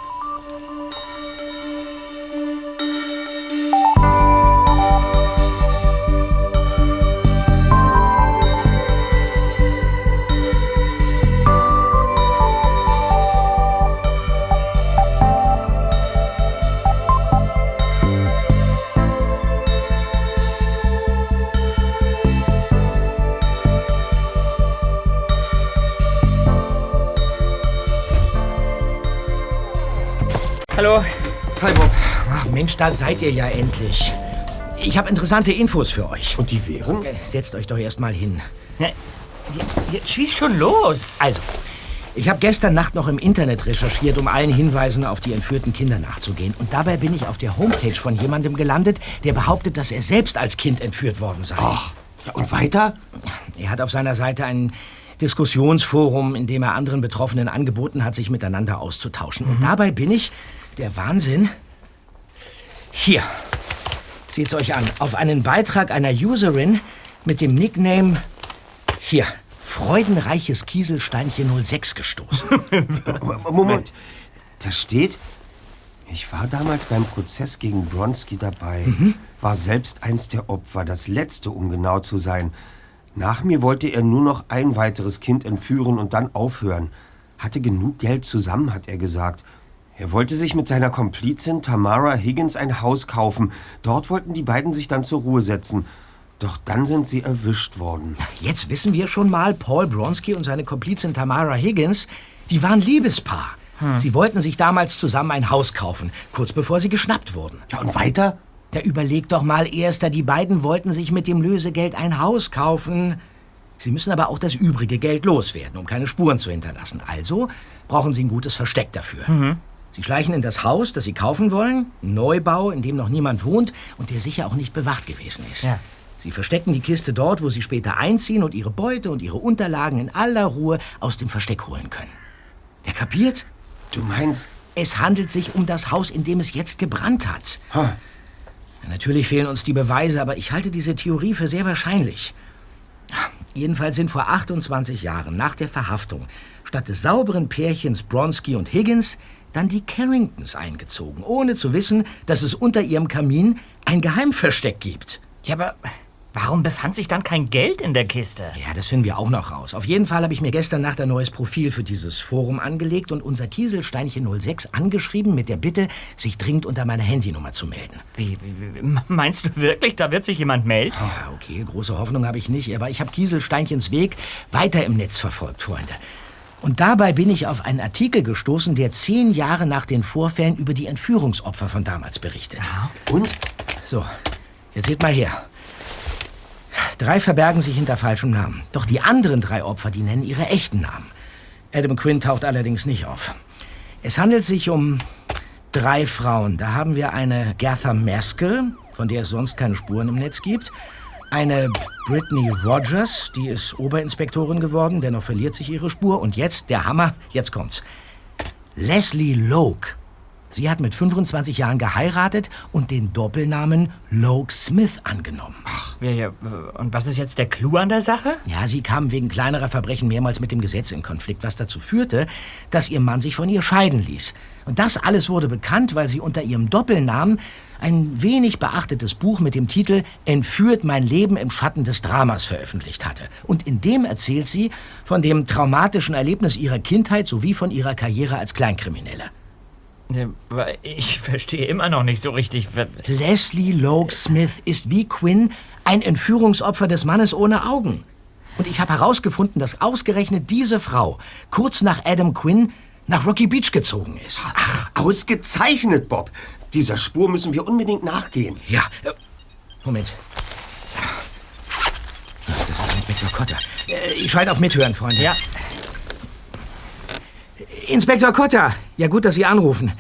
Hallo. Hi, Bob. Ach, Mensch, da seid ihr ja endlich. Ich habe interessante Infos für euch. Und die wären? Äh, Setzt euch doch erst mal hin. Ja, jetzt schieß schon los. Also, ich habe gestern Nacht noch im Internet recherchiert, um allen Hinweisen auf die entführten Kinder nachzugehen. Und dabei bin ich auf der Homepage von jemandem gelandet, der behauptet, dass er selbst als Kind entführt worden sei. Ach, ja, und weiter? Er hat auf seiner Seite ein Diskussionsforum, in dem er anderen Betroffenen angeboten hat, sich miteinander auszutauschen. Und dabei bin ich, der Wahnsinn, hier, seht's euch an, auf einen Beitrag einer Userin mit dem Nickname, hier, Freudenreiches Kieselsteinchen 06 gestoßen. Moment. Da steht, ich war damals beim Prozess gegen Bronski dabei, war selbst eins der Opfer, das letzte, um genau zu sein. Nach mir wollte er nur noch ein weiteres Kind entführen und dann aufhören. Hatte genug Geld zusammen, hat er gesagt. Er wollte sich mit seiner Komplizin Tamara Higgins ein Haus kaufen. Dort wollten die beiden sich dann zur Ruhe setzen. Doch dann sind sie erwischt worden. Jetzt wissen wir schon mal, Paul Bronski und seine Komplizin Tamara Higgins, die waren Liebespaar. Sie wollten sich damals zusammen ein Haus kaufen, kurz bevor sie geschnappt wurden. Ja, und weiter? Da überleg doch mal, Erster, die beiden wollten sich mit dem Lösegeld ein Haus kaufen. Sie müssen aber auch das übrige Geld loswerden, um keine Spuren zu hinterlassen. Also brauchen Sie ein gutes Versteck dafür. Sie schleichen in das Haus, das Sie kaufen wollen, ein Neubau, in dem noch niemand wohnt und der sicher auch nicht bewacht gewesen ist. Ja. Sie verstecken die Kiste dort, wo Sie später einziehen und Ihre Beute und Ihre Unterlagen in aller Ruhe aus dem Versteck holen können. Der kapiert? Du meinst... Es handelt sich um das Haus, in dem es jetzt gebrannt hat. Ja, natürlich fehlen uns die Beweise, aber ich halte diese Theorie für sehr wahrscheinlich. Jedenfalls sind vor 28 Jahren nach der Verhaftung statt des sauberen Pärchens Bronski und Higgins dann die Carringtons eingezogen, ohne zu wissen, dass es unter ihrem Kamin ein Geheimversteck gibt. Ja, aber warum befand sich dann kein Geld in der Kiste? Ja, das finden wir auch noch raus. Auf jeden Fall habe ich mir gestern Nacht ein neues Profil für dieses Forum angelegt und unser Kieselsteinchen 06 angeschrieben mit der Bitte, sich dringend unter meiner Handynummer zu melden. Wie, wie, wie meinst du wirklich, da wird sich jemand melden? Ja, okay, große Hoffnung habe ich nicht, aber ich habe Kieselsteinchens Weg weiter im Netz verfolgt, Freunde. Und dabei bin ich auf einen Artikel gestoßen, der zehn Jahre nach den Vorfällen über die Entführungsopfer von damals berichtet. Und? So, jetzt seht mal her. Drei verbergen sich hinter falschem Namen. Doch die anderen drei Opfer, die nennen ihre echten Namen. Adam Quinn taucht allerdings nicht auf. Es handelt sich um drei Frauen. Da haben wir eine Gertha Maskell, von der es sonst keine Spuren im Netz gibt. Eine Brittany Rogers, die ist Oberinspektorin geworden, dennoch verliert sich ihre Spur. Und jetzt, der Hammer, jetzt kommt's. Leslie Loke. Sie hat mit 25 Jahren geheiratet und den Doppelnamen Loke Smith angenommen. Ach. Und was ist jetzt der Clou an der Sache? Ja, sie kam wegen kleinerer Verbrechen mehrmals mit dem Gesetz in Konflikt, was dazu führte, dass ihr Mann sich von ihr scheiden ließ. Und das alles wurde bekannt, weil sie unter ihrem Doppelnamen ein wenig beachtetes Buch mit dem Titel Entführt mein Leben im Schatten des Dramas veröffentlicht hatte. Und in dem erzählt sie von dem traumatischen Erlebnis ihrer Kindheit sowie von ihrer Karriere als Kleinkriminelle. Ich verstehe immer noch nicht so richtig. Leslie Loke Smith ist wie Quinn ein Entführungsopfer des Mannes ohne Augen. Und ich habe herausgefunden, dass ausgerechnet diese Frau kurz nach Adam Quinn nach Rocky Beach gezogen ist. Ach, ausgezeichnet, Bob. Dieser Spur müssen wir unbedingt nachgehen. Ja. Äh, Moment. Das ist Inspektor Cotter. Äh, Ich schalte auf Mithören, Freunde. Ja. Inspektor Cotter. Ja, gut, dass Sie anrufen.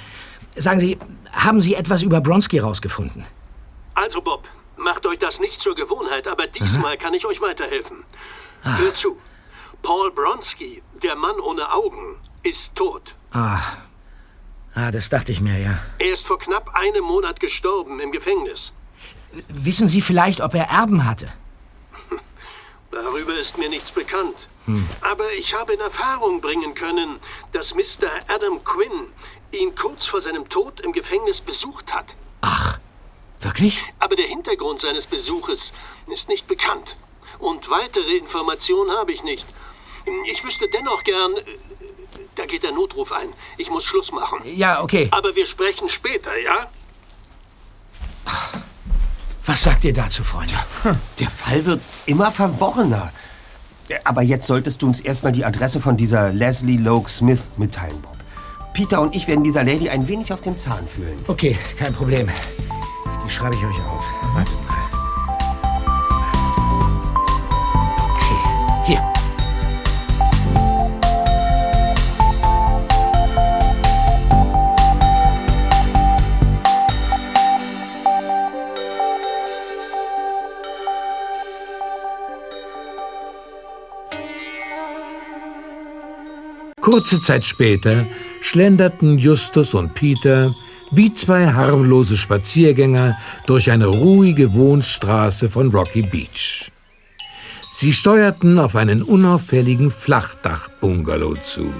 Sagen Sie, haben Sie etwas über Bronski rausgefunden? Also, Bob, macht euch das nicht zur Gewohnheit, aber diesmal kann ich euch weiterhelfen. Hört zu. Paul Bronski, der Mann ohne Augen, ist tot. Ah. Ah, das dachte ich mir, ja. Er ist vor knapp einem Monat gestorben im Gefängnis. Wissen Sie vielleicht, ob er Erben hatte? Darüber ist mir nichts bekannt. Hm. Aber ich habe in Erfahrung bringen können, dass Mr. Adam Quinn ihn kurz vor seinem Tod im Gefängnis besucht hat. Wirklich? Aber der Hintergrund seines Besuches ist nicht bekannt. Und weitere Informationen habe ich nicht. Ich wüsste dennoch gern. Da geht der Notruf ein. Ich muss Schluss machen. Ja, okay. Aber wir sprechen später, ja? Was sagt ihr dazu, Freunde? Der Fall wird immer verworrener. Aber jetzt solltest du uns erstmal die Adresse von dieser Leslie Loke Smith mitteilen, Bob. Peter und ich werden dieser Lady ein wenig auf den Zahn fühlen. Okay, kein Problem. Die schreibe ich euch auf. Wartet mal. Kurze Zeit später schlenderten Justus und Peter wie zwei harmlose Spaziergänger durch eine ruhige Wohnstraße von Rocky Beach. Sie steuerten auf einen unauffälligen Flachdach-Bungalow zu.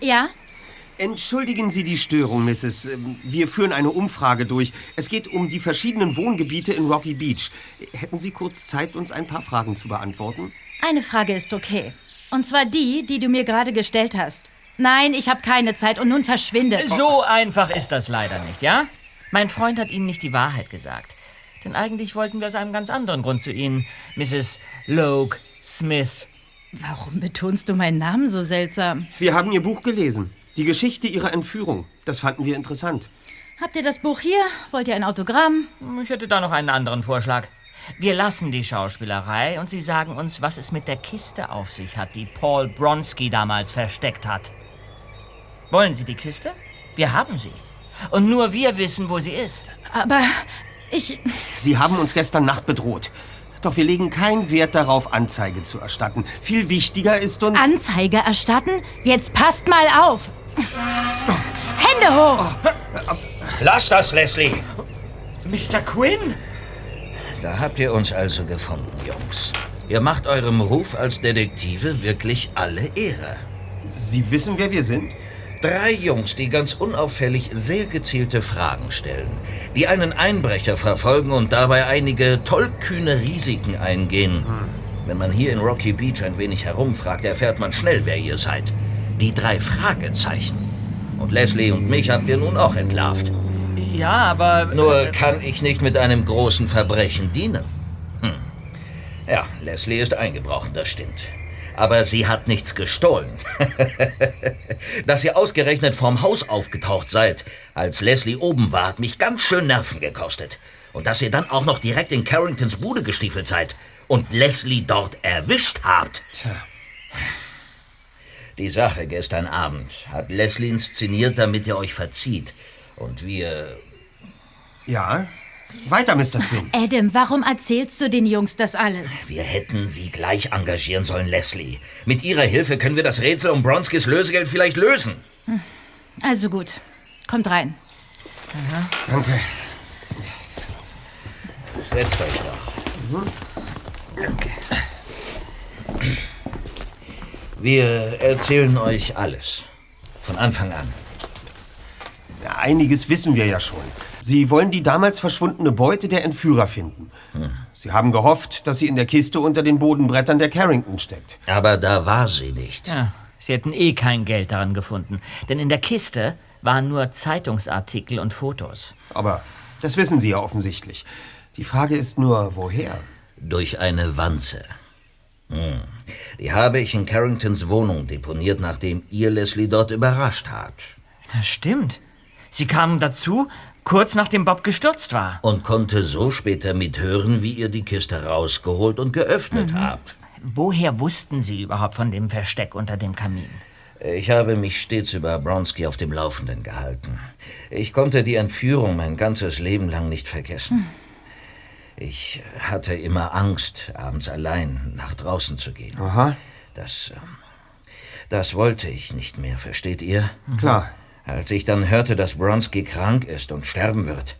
Ja? Entschuldigen Sie die Störung, Mrs. Ähm, Wir führen eine Umfrage durch. Es geht um die verschiedenen Wohngebiete in Rocky Beach. Hätten Sie kurz Zeit, uns ein paar Fragen zu beantworten? Eine Frage ist okay. Und zwar die, die du mir gerade gestellt hast. Nein, ich habe keine Zeit und nun verschwinde. So einfach ist das leider nicht, ja? Mein Freund hat Ihnen nicht die Wahrheit gesagt. Denn eigentlich wollten wir aus einem ganz anderen Grund zu Ihnen, Mrs. Logue Smith. Warum betonst du meinen Namen so seltsam? Wir haben Ihr Buch gelesen. Die Geschichte Ihrer Entführung. Das fanden wir interessant. Habt ihr das Buch hier? Wollt ihr ein Autogramm? Ich hätte da noch einen anderen Vorschlag. Wir lassen die Schauspielerei und Sie sagen uns, was es mit der Kiste auf sich hat, die Paul Bronski damals versteckt hat. Wollen Sie die Kiste? Wir haben sie. Und nur wir wissen, wo sie ist. Aber ich. Sie haben uns gestern Nacht bedroht. Doch wir legen keinen Wert darauf, Anzeige zu erstatten. Viel wichtiger ist uns... Anzeige erstatten? Jetzt passt mal auf! Hände hoch! Lass das, Leslie! Mr. Quinn? Da habt ihr uns also gefunden, Jungs. Ihr macht eurem Ruf als Detektive wirklich alle Ehre. Sie wissen, wer wir sind? Drei Jungs, die ganz unauffällig sehr gezielte Fragen stellen, die einen Einbrecher verfolgen und dabei einige tollkühne Risiken eingehen. Wenn man hier in Rocky Beach ein wenig herumfragt, erfährt man schnell, wer ihr seid. Die drei Fragezeichen. Und Leslie und mich habt ihr nun auch entlarvt. Ja, aber... Nur kann ich nicht mit einem großen Verbrechen dienen. Hm. Ja, Leslie ist eingebrochen, das stimmt. Aber sie hat nichts gestohlen. Dass ihr ausgerechnet vorm Haus aufgetaucht seid, als Leslie oben war, hat mich ganz schön Nerven gekostet. Und dass ihr dann auch noch direkt in Carringtons Bude gestiefelt seid und Leslie dort erwischt habt. Tja. Die Sache gestern Abend hat Leslie inszeniert, damit ihr euch verzieht. Und wir. Ja? Weiter, Mr. Quinn. Adam, warum erzählst du den Jungs das alles? Wir hätten sie gleich engagieren sollen, Leslie. Mit ihrer Hilfe können wir das Rätsel um Bronskis Lösegeld vielleicht lösen. Also gut. Kommt rein. Danke. Setzt euch doch. Danke. Wir erzählen euch alles. Von Anfang an. Einiges wissen wir ja schon. Sie wollen die damals verschwundene Beute der Entführer finden. Sie haben gehofft, dass sie in der Kiste unter den Bodenbrettern der Carrington steckt. Aber da war sie nicht. Ja, sie hätten eh kein Geld daran gefunden. Denn in der Kiste waren nur Zeitungsartikel und Fotos. Aber das wissen Sie ja offensichtlich. Die Frage ist nur, woher? Durch eine Wanze. Hm. Die habe ich in Carringtons Wohnung deponiert, nachdem ihr Leslie dort überrascht habt. Ja, stimmt. Sie kamen dazu, kurz nachdem Bob gestürzt war. Und konnte so später mithören, wie ihr die Kiste rausgeholt und geöffnet Mhm. habt. Woher wussten Sie überhaupt von dem Versteck unter dem Kamin? Ich habe mich stets über Bronski auf dem Laufenden gehalten. Ich konnte die Entführung mein ganzes Leben lang nicht vergessen. Ich hatte immer Angst, abends allein nach draußen zu gehen. Aha. Das, ähm, das wollte ich nicht mehr, versteht ihr? Klar. Als ich dann hörte, dass Bronski krank ist und sterben wird,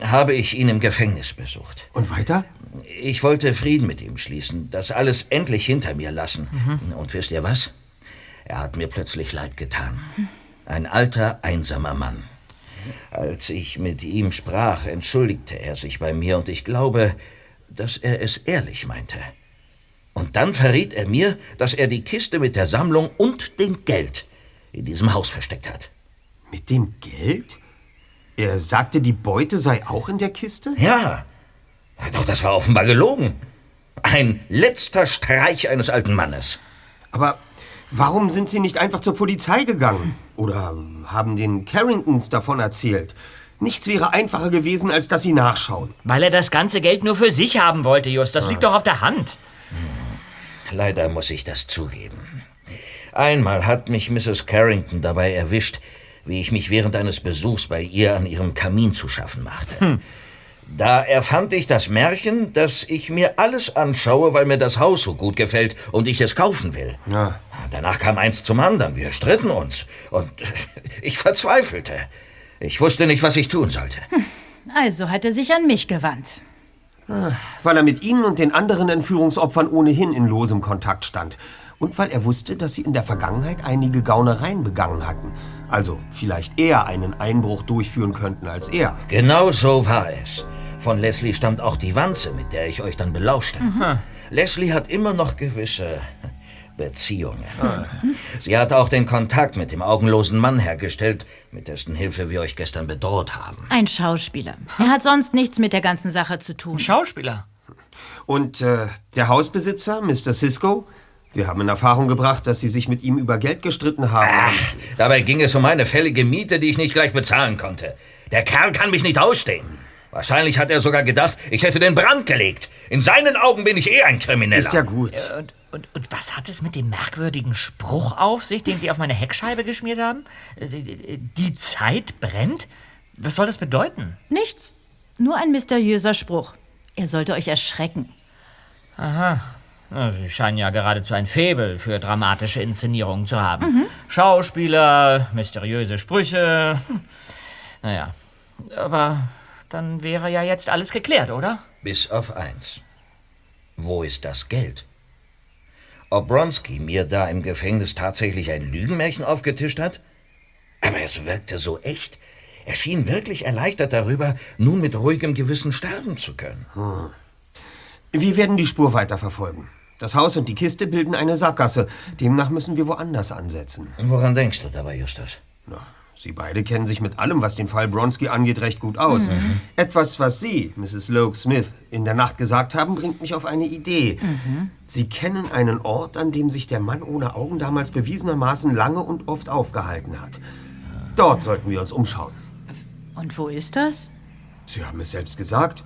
habe ich ihn im Gefängnis besucht. Und weiter? Ich wollte Frieden mit ihm schließen, das alles endlich hinter mir lassen. Und wisst ihr was? Er hat mir plötzlich leid getan. Ein alter, einsamer Mann. Als ich mit ihm sprach, entschuldigte er sich bei mir und ich glaube, dass er es ehrlich meinte. Und dann verriet er mir, dass er die Kiste mit der Sammlung und dem Geld in diesem Haus versteckt hat. Mit dem Geld? Er sagte, die Beute sei auch in der Kiste? Ja. Doch das war offenbar gelogen. Ein letzter Streich eines alten Mannes. Aber warum sind Sie nicht einfach zur Polizei gegangen? Oder haben den Carringtons davon erzählt? Nichts wäre einfacher gewesen, als dass Sie nachschauen. Weil er das ganze Geld nur für sich haben wollte, Just. Das Ah. liegt doch auf der Hand. Leider muss ich das zugeben. Einmal hat mich Mrs. Carrington dabei erwischt, wie ich mich während eines Besuchs bei ihr an ihrem Kamin zu schaffen machte. Da erfand ich das Märchen, dass ich mir alles anschaue, weil mir das Haus so gut gefällt und ich es kaufen will. Ja. Danach kam eins zum anderen. Wir stritten uns. Und ich verzweifelte. Ich wusste nicht, was ich tun sollte. Also hat er sich an mich gewandt. Weil er mit Ihnen und den anderen Entführungsopfern ohnehin in losem Kontakt stand. Und weil er wusste, dass Sie in der Vergangenheit einige Gaunereien begangen hatten. Also vielleicht eher einen Einbruch durchführen könnten als er. Genau so war es. Von Leslie stammt auch die Wanze, mit der ich euch dann belauschte. Leslie hat immer noch gewisse Beziehungen. Sie hat auch den Kontakt mit dem augenlosen Mann hergestellt, mit dessen Hilfe wir euch gestern bedroht haben. Ein Schauspieler. Er hat sonst nichts mit der ganzen Sache zu tun. Schauspieler? Und äh, der Hausbesitzer, Mr. Cisco? Wir haben in Erfahrung gebracht, dass Sie sich mit ihm über Geld gestritten haben. Ach, dabei ging es um eine fällige Miete, die ich nicht gleich bezahlen konnte. Der Kerl kann mich nicht ausstehen. Wahrscheinlich hat er sogar gedacht, ich hätte den Brand gelegt. In seinen Augen bin ich eh ein Krimineller. Ist ja gut. Äh, Und, und, und was hat es mit dem merkwürdigen Spruch auf sich, den Sie auf meine Heckscheibe geschmiert haben? Äh, Die, die- die Zeit brennt? Was soll das bedeuten? Nichts. Nur ein mysteriöser Spruch. Er sollte euch erschrecken. Aha. Sie scheinen ja geradezu ein Faible für dramatische Inszenierungen zu haben. Mhm. Schauspieler, mysteriöse Sprüche. Naja, aber dann wäre ja jetzt alles geklärt, oder? Bis auf eins. Wo ist das Geld? Ob Bronski mir da im Gefängnis tatsächlich ein Lügenmärchen aufgetischt hat? Aber es wirkte so echt. Er schien wirklich erleichtert darüber, nun mit ruhigem Gewissen sterben zu können. Hm. Wir werden die Spur weiterverfolgen. Das Haus und die Kiste bilden eine Sackgasse. Demnach müssen wir woanders ansetzen. Woran denkst du dabei, Justus? Na, Sie beide kennen sich mit allem, was den Fall Bronski angeht, recht gut aus. Mhm. Etwas, was Sie, Mrs. Logue Smith, in der Nacht gesagt haben, bringt mich auf eine Idee. Mhm. Sie kennen einen Ort, an dem sich der Mann ohne Augen damals bewiesenermaßen lange und oft aufgehalten hat. Dort sollten wir uns umschauen. Und wo ist das? Sie haben es selbst gesagt.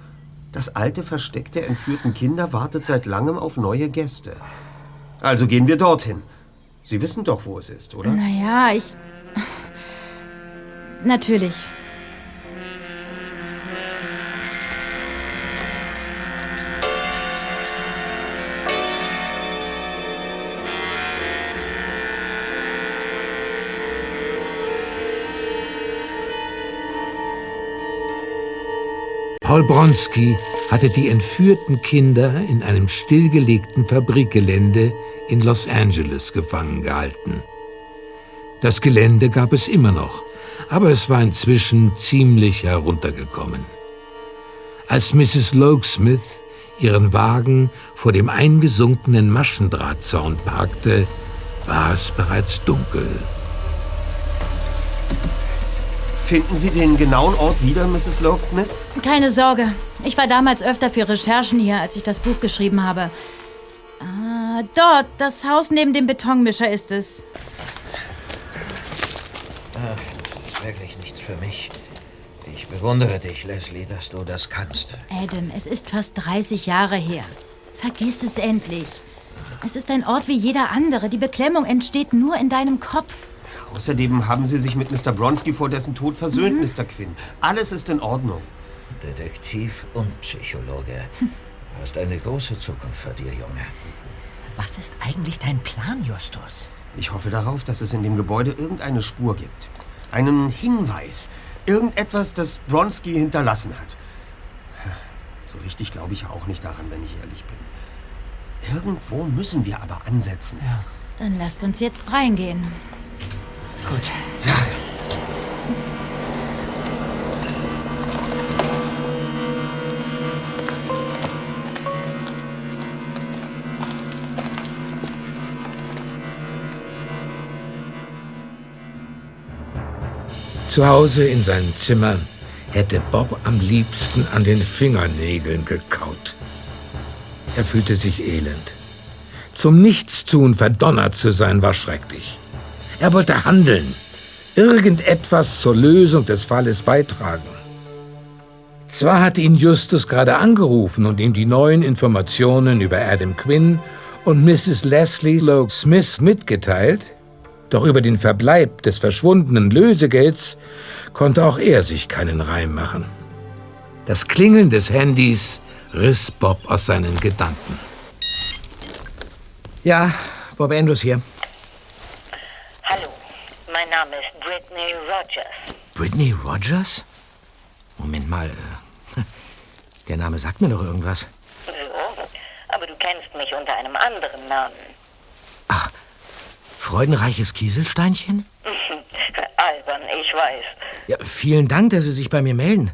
Das alte Versteck der entführten Kinder wartet seit langem auf neue Gäste. Also gehen wir dorthin. Sie wissen doch, wo es ist, oder? Naja, ich. Natürlich. Paul Bronski hatte die entführten Kinder in einem stillgelegten Fabrikgelände in Los Angeles gefangen gehalten. Das Gelände gab es immer noch, aber es war inzwischen ziemlich heruntergekommen. Als Mrs. Logesmith ihren Wagen vor dem eingesunkenen Maschendrahtzaun parkte, war es bereits dunkel. Finden Sie den genauen Ort wieder, Mrs. Logsmith? Keine Sorge. Ich war damals öfter für Recherchen hier, als ich das Buch geschrieben habe. Ah, dort, das Haus neben dem Betonmischer ist es. Ach, das ist wirklich nichts für mich. Ich bewundere dich, Leslie, dass du das kannst. Adam, es ist fast 30 Jahre her. Vergiss es endlich. Es ist ein Ort wie jeder andere. Die Beklemmung entsteht nur in deinem Kopf. Außerdem haben Sie sich mit Mr. Bronski vor dessen Tod versöhnt, Mr. Quinn. Alles ist in Ordnung. Detektiv und Psychologe. Du hast eine große Zukunft vor dir, Junge. Was ist eigentlich dein Plan, Justus? Ich hoffe darauf, dass es in dem Gebäude irgendeine Spur gibt. Einen Hinweis. Irgendetwas, das Bronski hinterlassen hat. So richtig glaube ich auch nicht daran, wenn ich ehrlich bin. Irgendwo müssen wir aber ansetzen. Dann lasst uns jetzt reingehen. Gut. Zu Hause in seinem Zimmer hätte Bob am liebsten an den Fingernägeln gekaut. Er fühlte sich elend. Zum Nichtstun verdonnert zu sein war schrecklich. Er wollte handeln, irgendetwas zur Lösung des Falles beitragen. Zwar hatte ihn Justus gerade angerufen und ihm die neuen Informationen über Adam Quinn und Mrs. Leslie Lowe Smith mitgeteilt, doch über den Verbleib des verschwundenen Lösegelds konnte auch er sich keinen Reim machen. Das Klingeln des Handys riss Bob aus seinen Gedanken. Ja, Bob Andrews hier. Hallo, mein Name Brittany Rogers. Britney Rogers? Moment mal, äh, der Name sagt mir doch irgendwas. So, aber du kennst mich unter einem anderen Namen. Freudenreiches Kieselsteinchen? Albern, ich weiß. Ja, vielen Dank, dass Sie sich bei mir melden.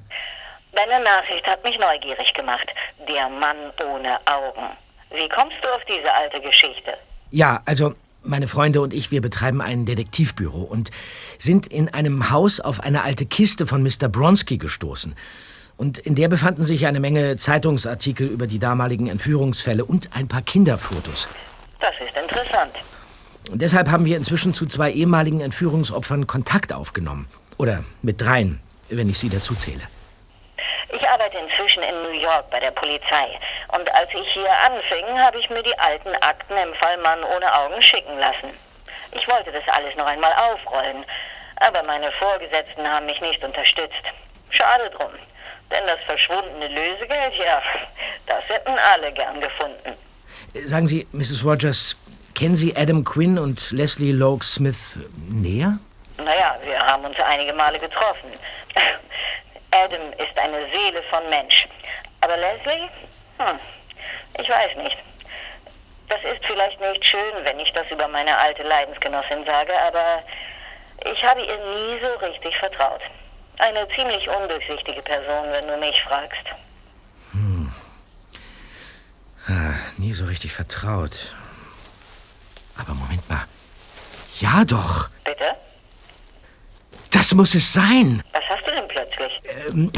Deine Nachricht hat mich neugierig gemacht. Der Mann ohne Augen. Wie kommst du auf diese alte Geschichte? Ja, also meine Freunde und ich, wir betreiben ein Detektivbüro und sind in einem Haus auf eine alte Kiste von Mr. Bronski gestoßen. Und in der befanden sich eine Menge Zeitungsartikel über die damaligen Entführungsfälle und ein paar Kinderfotos. Das ist interessant. Und deshalb haben wir inzwischen zu zwei ehemaligen Entführungsopfern Kontakt aufgenommen. Oder mit dreien, wenn ich sie dazu zähle. Ich arbeite inzwischen in New York bei der Polizei. Und als ich hier anfing, habe ich mir die alten Akten im Fall Mann ohne Augen schicken lassen. Ich wollte das alles noch einmal aufrollen. Aber meine Vorgesetzten haben mich nicht unterstützt. Schade drum. Denn das verschwundene Lösegeld, ja, das hätten alle gern gefunden. Sagen Sie, Mrs. Rogers, kennen Sie Adam Quinn und Leslie Logue Smith näher? Naja, wir haben uns einige Male getroffen. Adam ist eine Seele von Mensch. Aber Leslie? Hm, ich weiß nicht. Das ist vielleicht nicht schön, wenn ich das über meine alte Leidensgenossin sage, aber ich habe ihr nie so richtig vertraut. Eine ziemlich undurchsichtige Person, wenn du mich fragst. Hm. Ah, nie so richtig vertraut. Aber Moment mal. Ja doch. Bitte? Das muss es sein. Was hast du denn plötzlich? Ähm,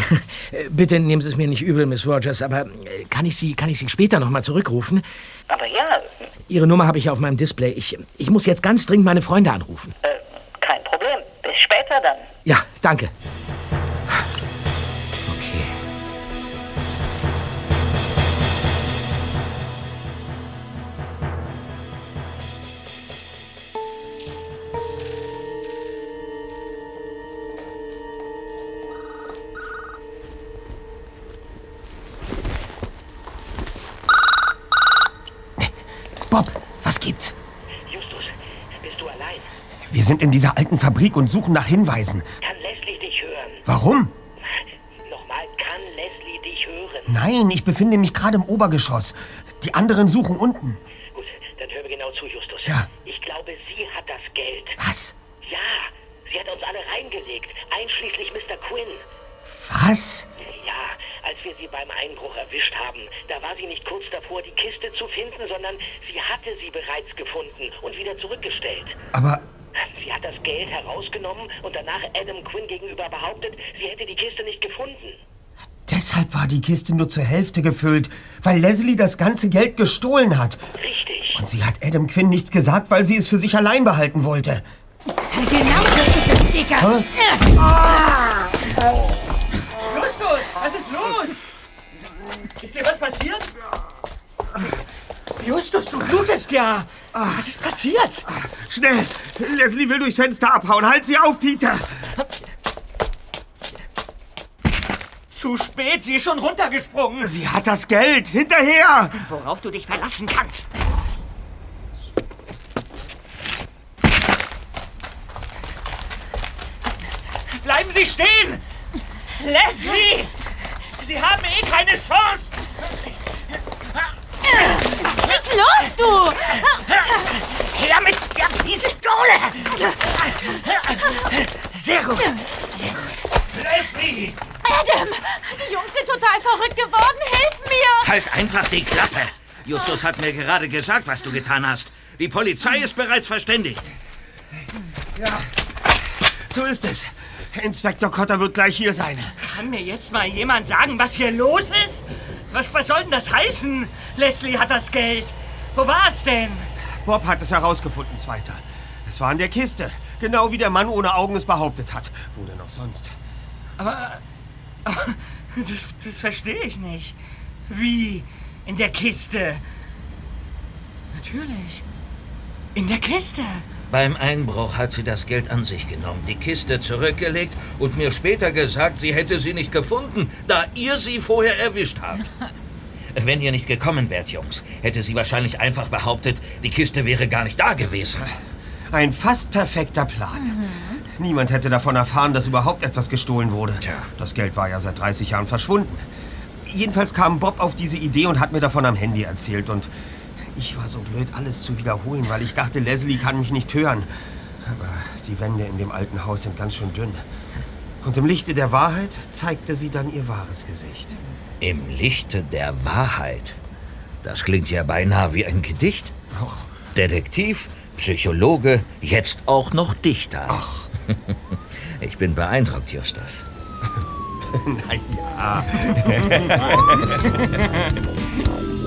äh, bitte nehmen Sie es mir nicht übel, Miss Rogers, aber äh, kann ich Sie, kann ich Sie später noch mal zurückrufen? Aber ja, Ihre Nummer habe ich auf meinem Display. Ich, ich muss jetzt ganz dringend meine Freunde anrufen. äh, kein Problem. Bis später dann. Ja, danke. Was gibt's? Justus, bist du allein? Wir sind in dieser alten Fabrik und suchen nach Hinweisen. Kann Leslie dich hören? Warum? Nochmal, kann Leslie dich hören? Nein, ich befinde mich gerade im Obergeschoss. Die anderen suchen unten. Gut, dann hör mir genau zu, Justus. Ja. Ich glaube, sie hat das Geld. Was? Ja, sie hat uns alle reingelegt, einschließlich Mr. Quinn. Was? Sie beim Einbruch erwischt haben, da war sie nicht kurz davor, die Kiste zu finden, sondern sie hatte sie bereits gefunden und wieder zurückgestellt. Aber Sie hat das Geld herausgenommen und danach Adam Quinn gegenüber behauptet, sie hätte die Kiste nicht gefunden. deshalb war die Kiste nur zur Hälfte gefüllt, weil Leslie das ganze Geld gestohlen hat. Richtig. Und sie hat Adam Quinn nichts gesagt, weil sie es für sich allein behalten wollte. Genau so ist es, Dicker. Hä? Justus, was passiert? Justus, du blutest ja. Was ist passiert? Schnell! Leslie will durchs Fenster abhauen. Halt sie auf, Peter! Zu spät, sie ist schon runtergesprungen. Sie hat das Geld. Hinterher! Worauf du dich verlassen kannst. Bleiben Sie stehen! Leslie! Sie haben eh keine Chance! Nicht los, du! Her mit der Pistole! Sehr gut, sehr gut. Leslie! Adam, die Jungs sind total verrückt geworden. Hilf mir! Halt einfach die Klappe. Justus hat mir gerade gesagt, was du getan hast. Die Polizei ist bereits verständigt. Ja, so ist es. Inspektor Cotter wird gleich hier sein. Kann mir jetzt mal jemand sagen, was hier los ist? Was, was soll denn das heißen? Leslie hat das Geld. Wo war es denn? Bob hat es herausgefunden, Zweiter. Es war in der Kiste. Genau wie der Mann ohne Augen es behauptet hat. Wo denn auch sonst? Aber, aber das, das verstehe ich nicht. Wie? In der Kiste? Natürlich. In der Kiste. Beim Einbruch hat sie das Geld an sich genommen, die Kiste zurückgelegt und mir später gesagt, sie hätte sie nicht gefunden, da ihr sie vorher erwischt habt. Wenn ihr nicht gekommen wärt, Jungs, hätte sie wahrscheinlich einfach behauptet, die Kiste wäre gar nicht da gewesen. Ein fast perfekter Plan. Niemand hätte davon erfahren, dass überhaupt etwas gestohlen wurde. Das Geld war ja seit 30 Jahren verschwunden. Jedenfalls kam Bob auf diese Idee und hat mir davon am Handy erzählt. Und ich war so blöd, alles zu wiederholen, weil ich dachte, Leslie kann mich nicht hören. Aber die Wände in dem alten Haus sind ganz schön dünn. Und im Lichte der Wahrheit zeigte sie dann ihr wahres Gesicht. Im Lichte der Wahrheit. Das klingt ja beinahe wie ein Gedicht. Och, Detektiv, Psychologe, jetzt auch noch Dichter. Ach. Ich bin beeindruckt, Justus. naja.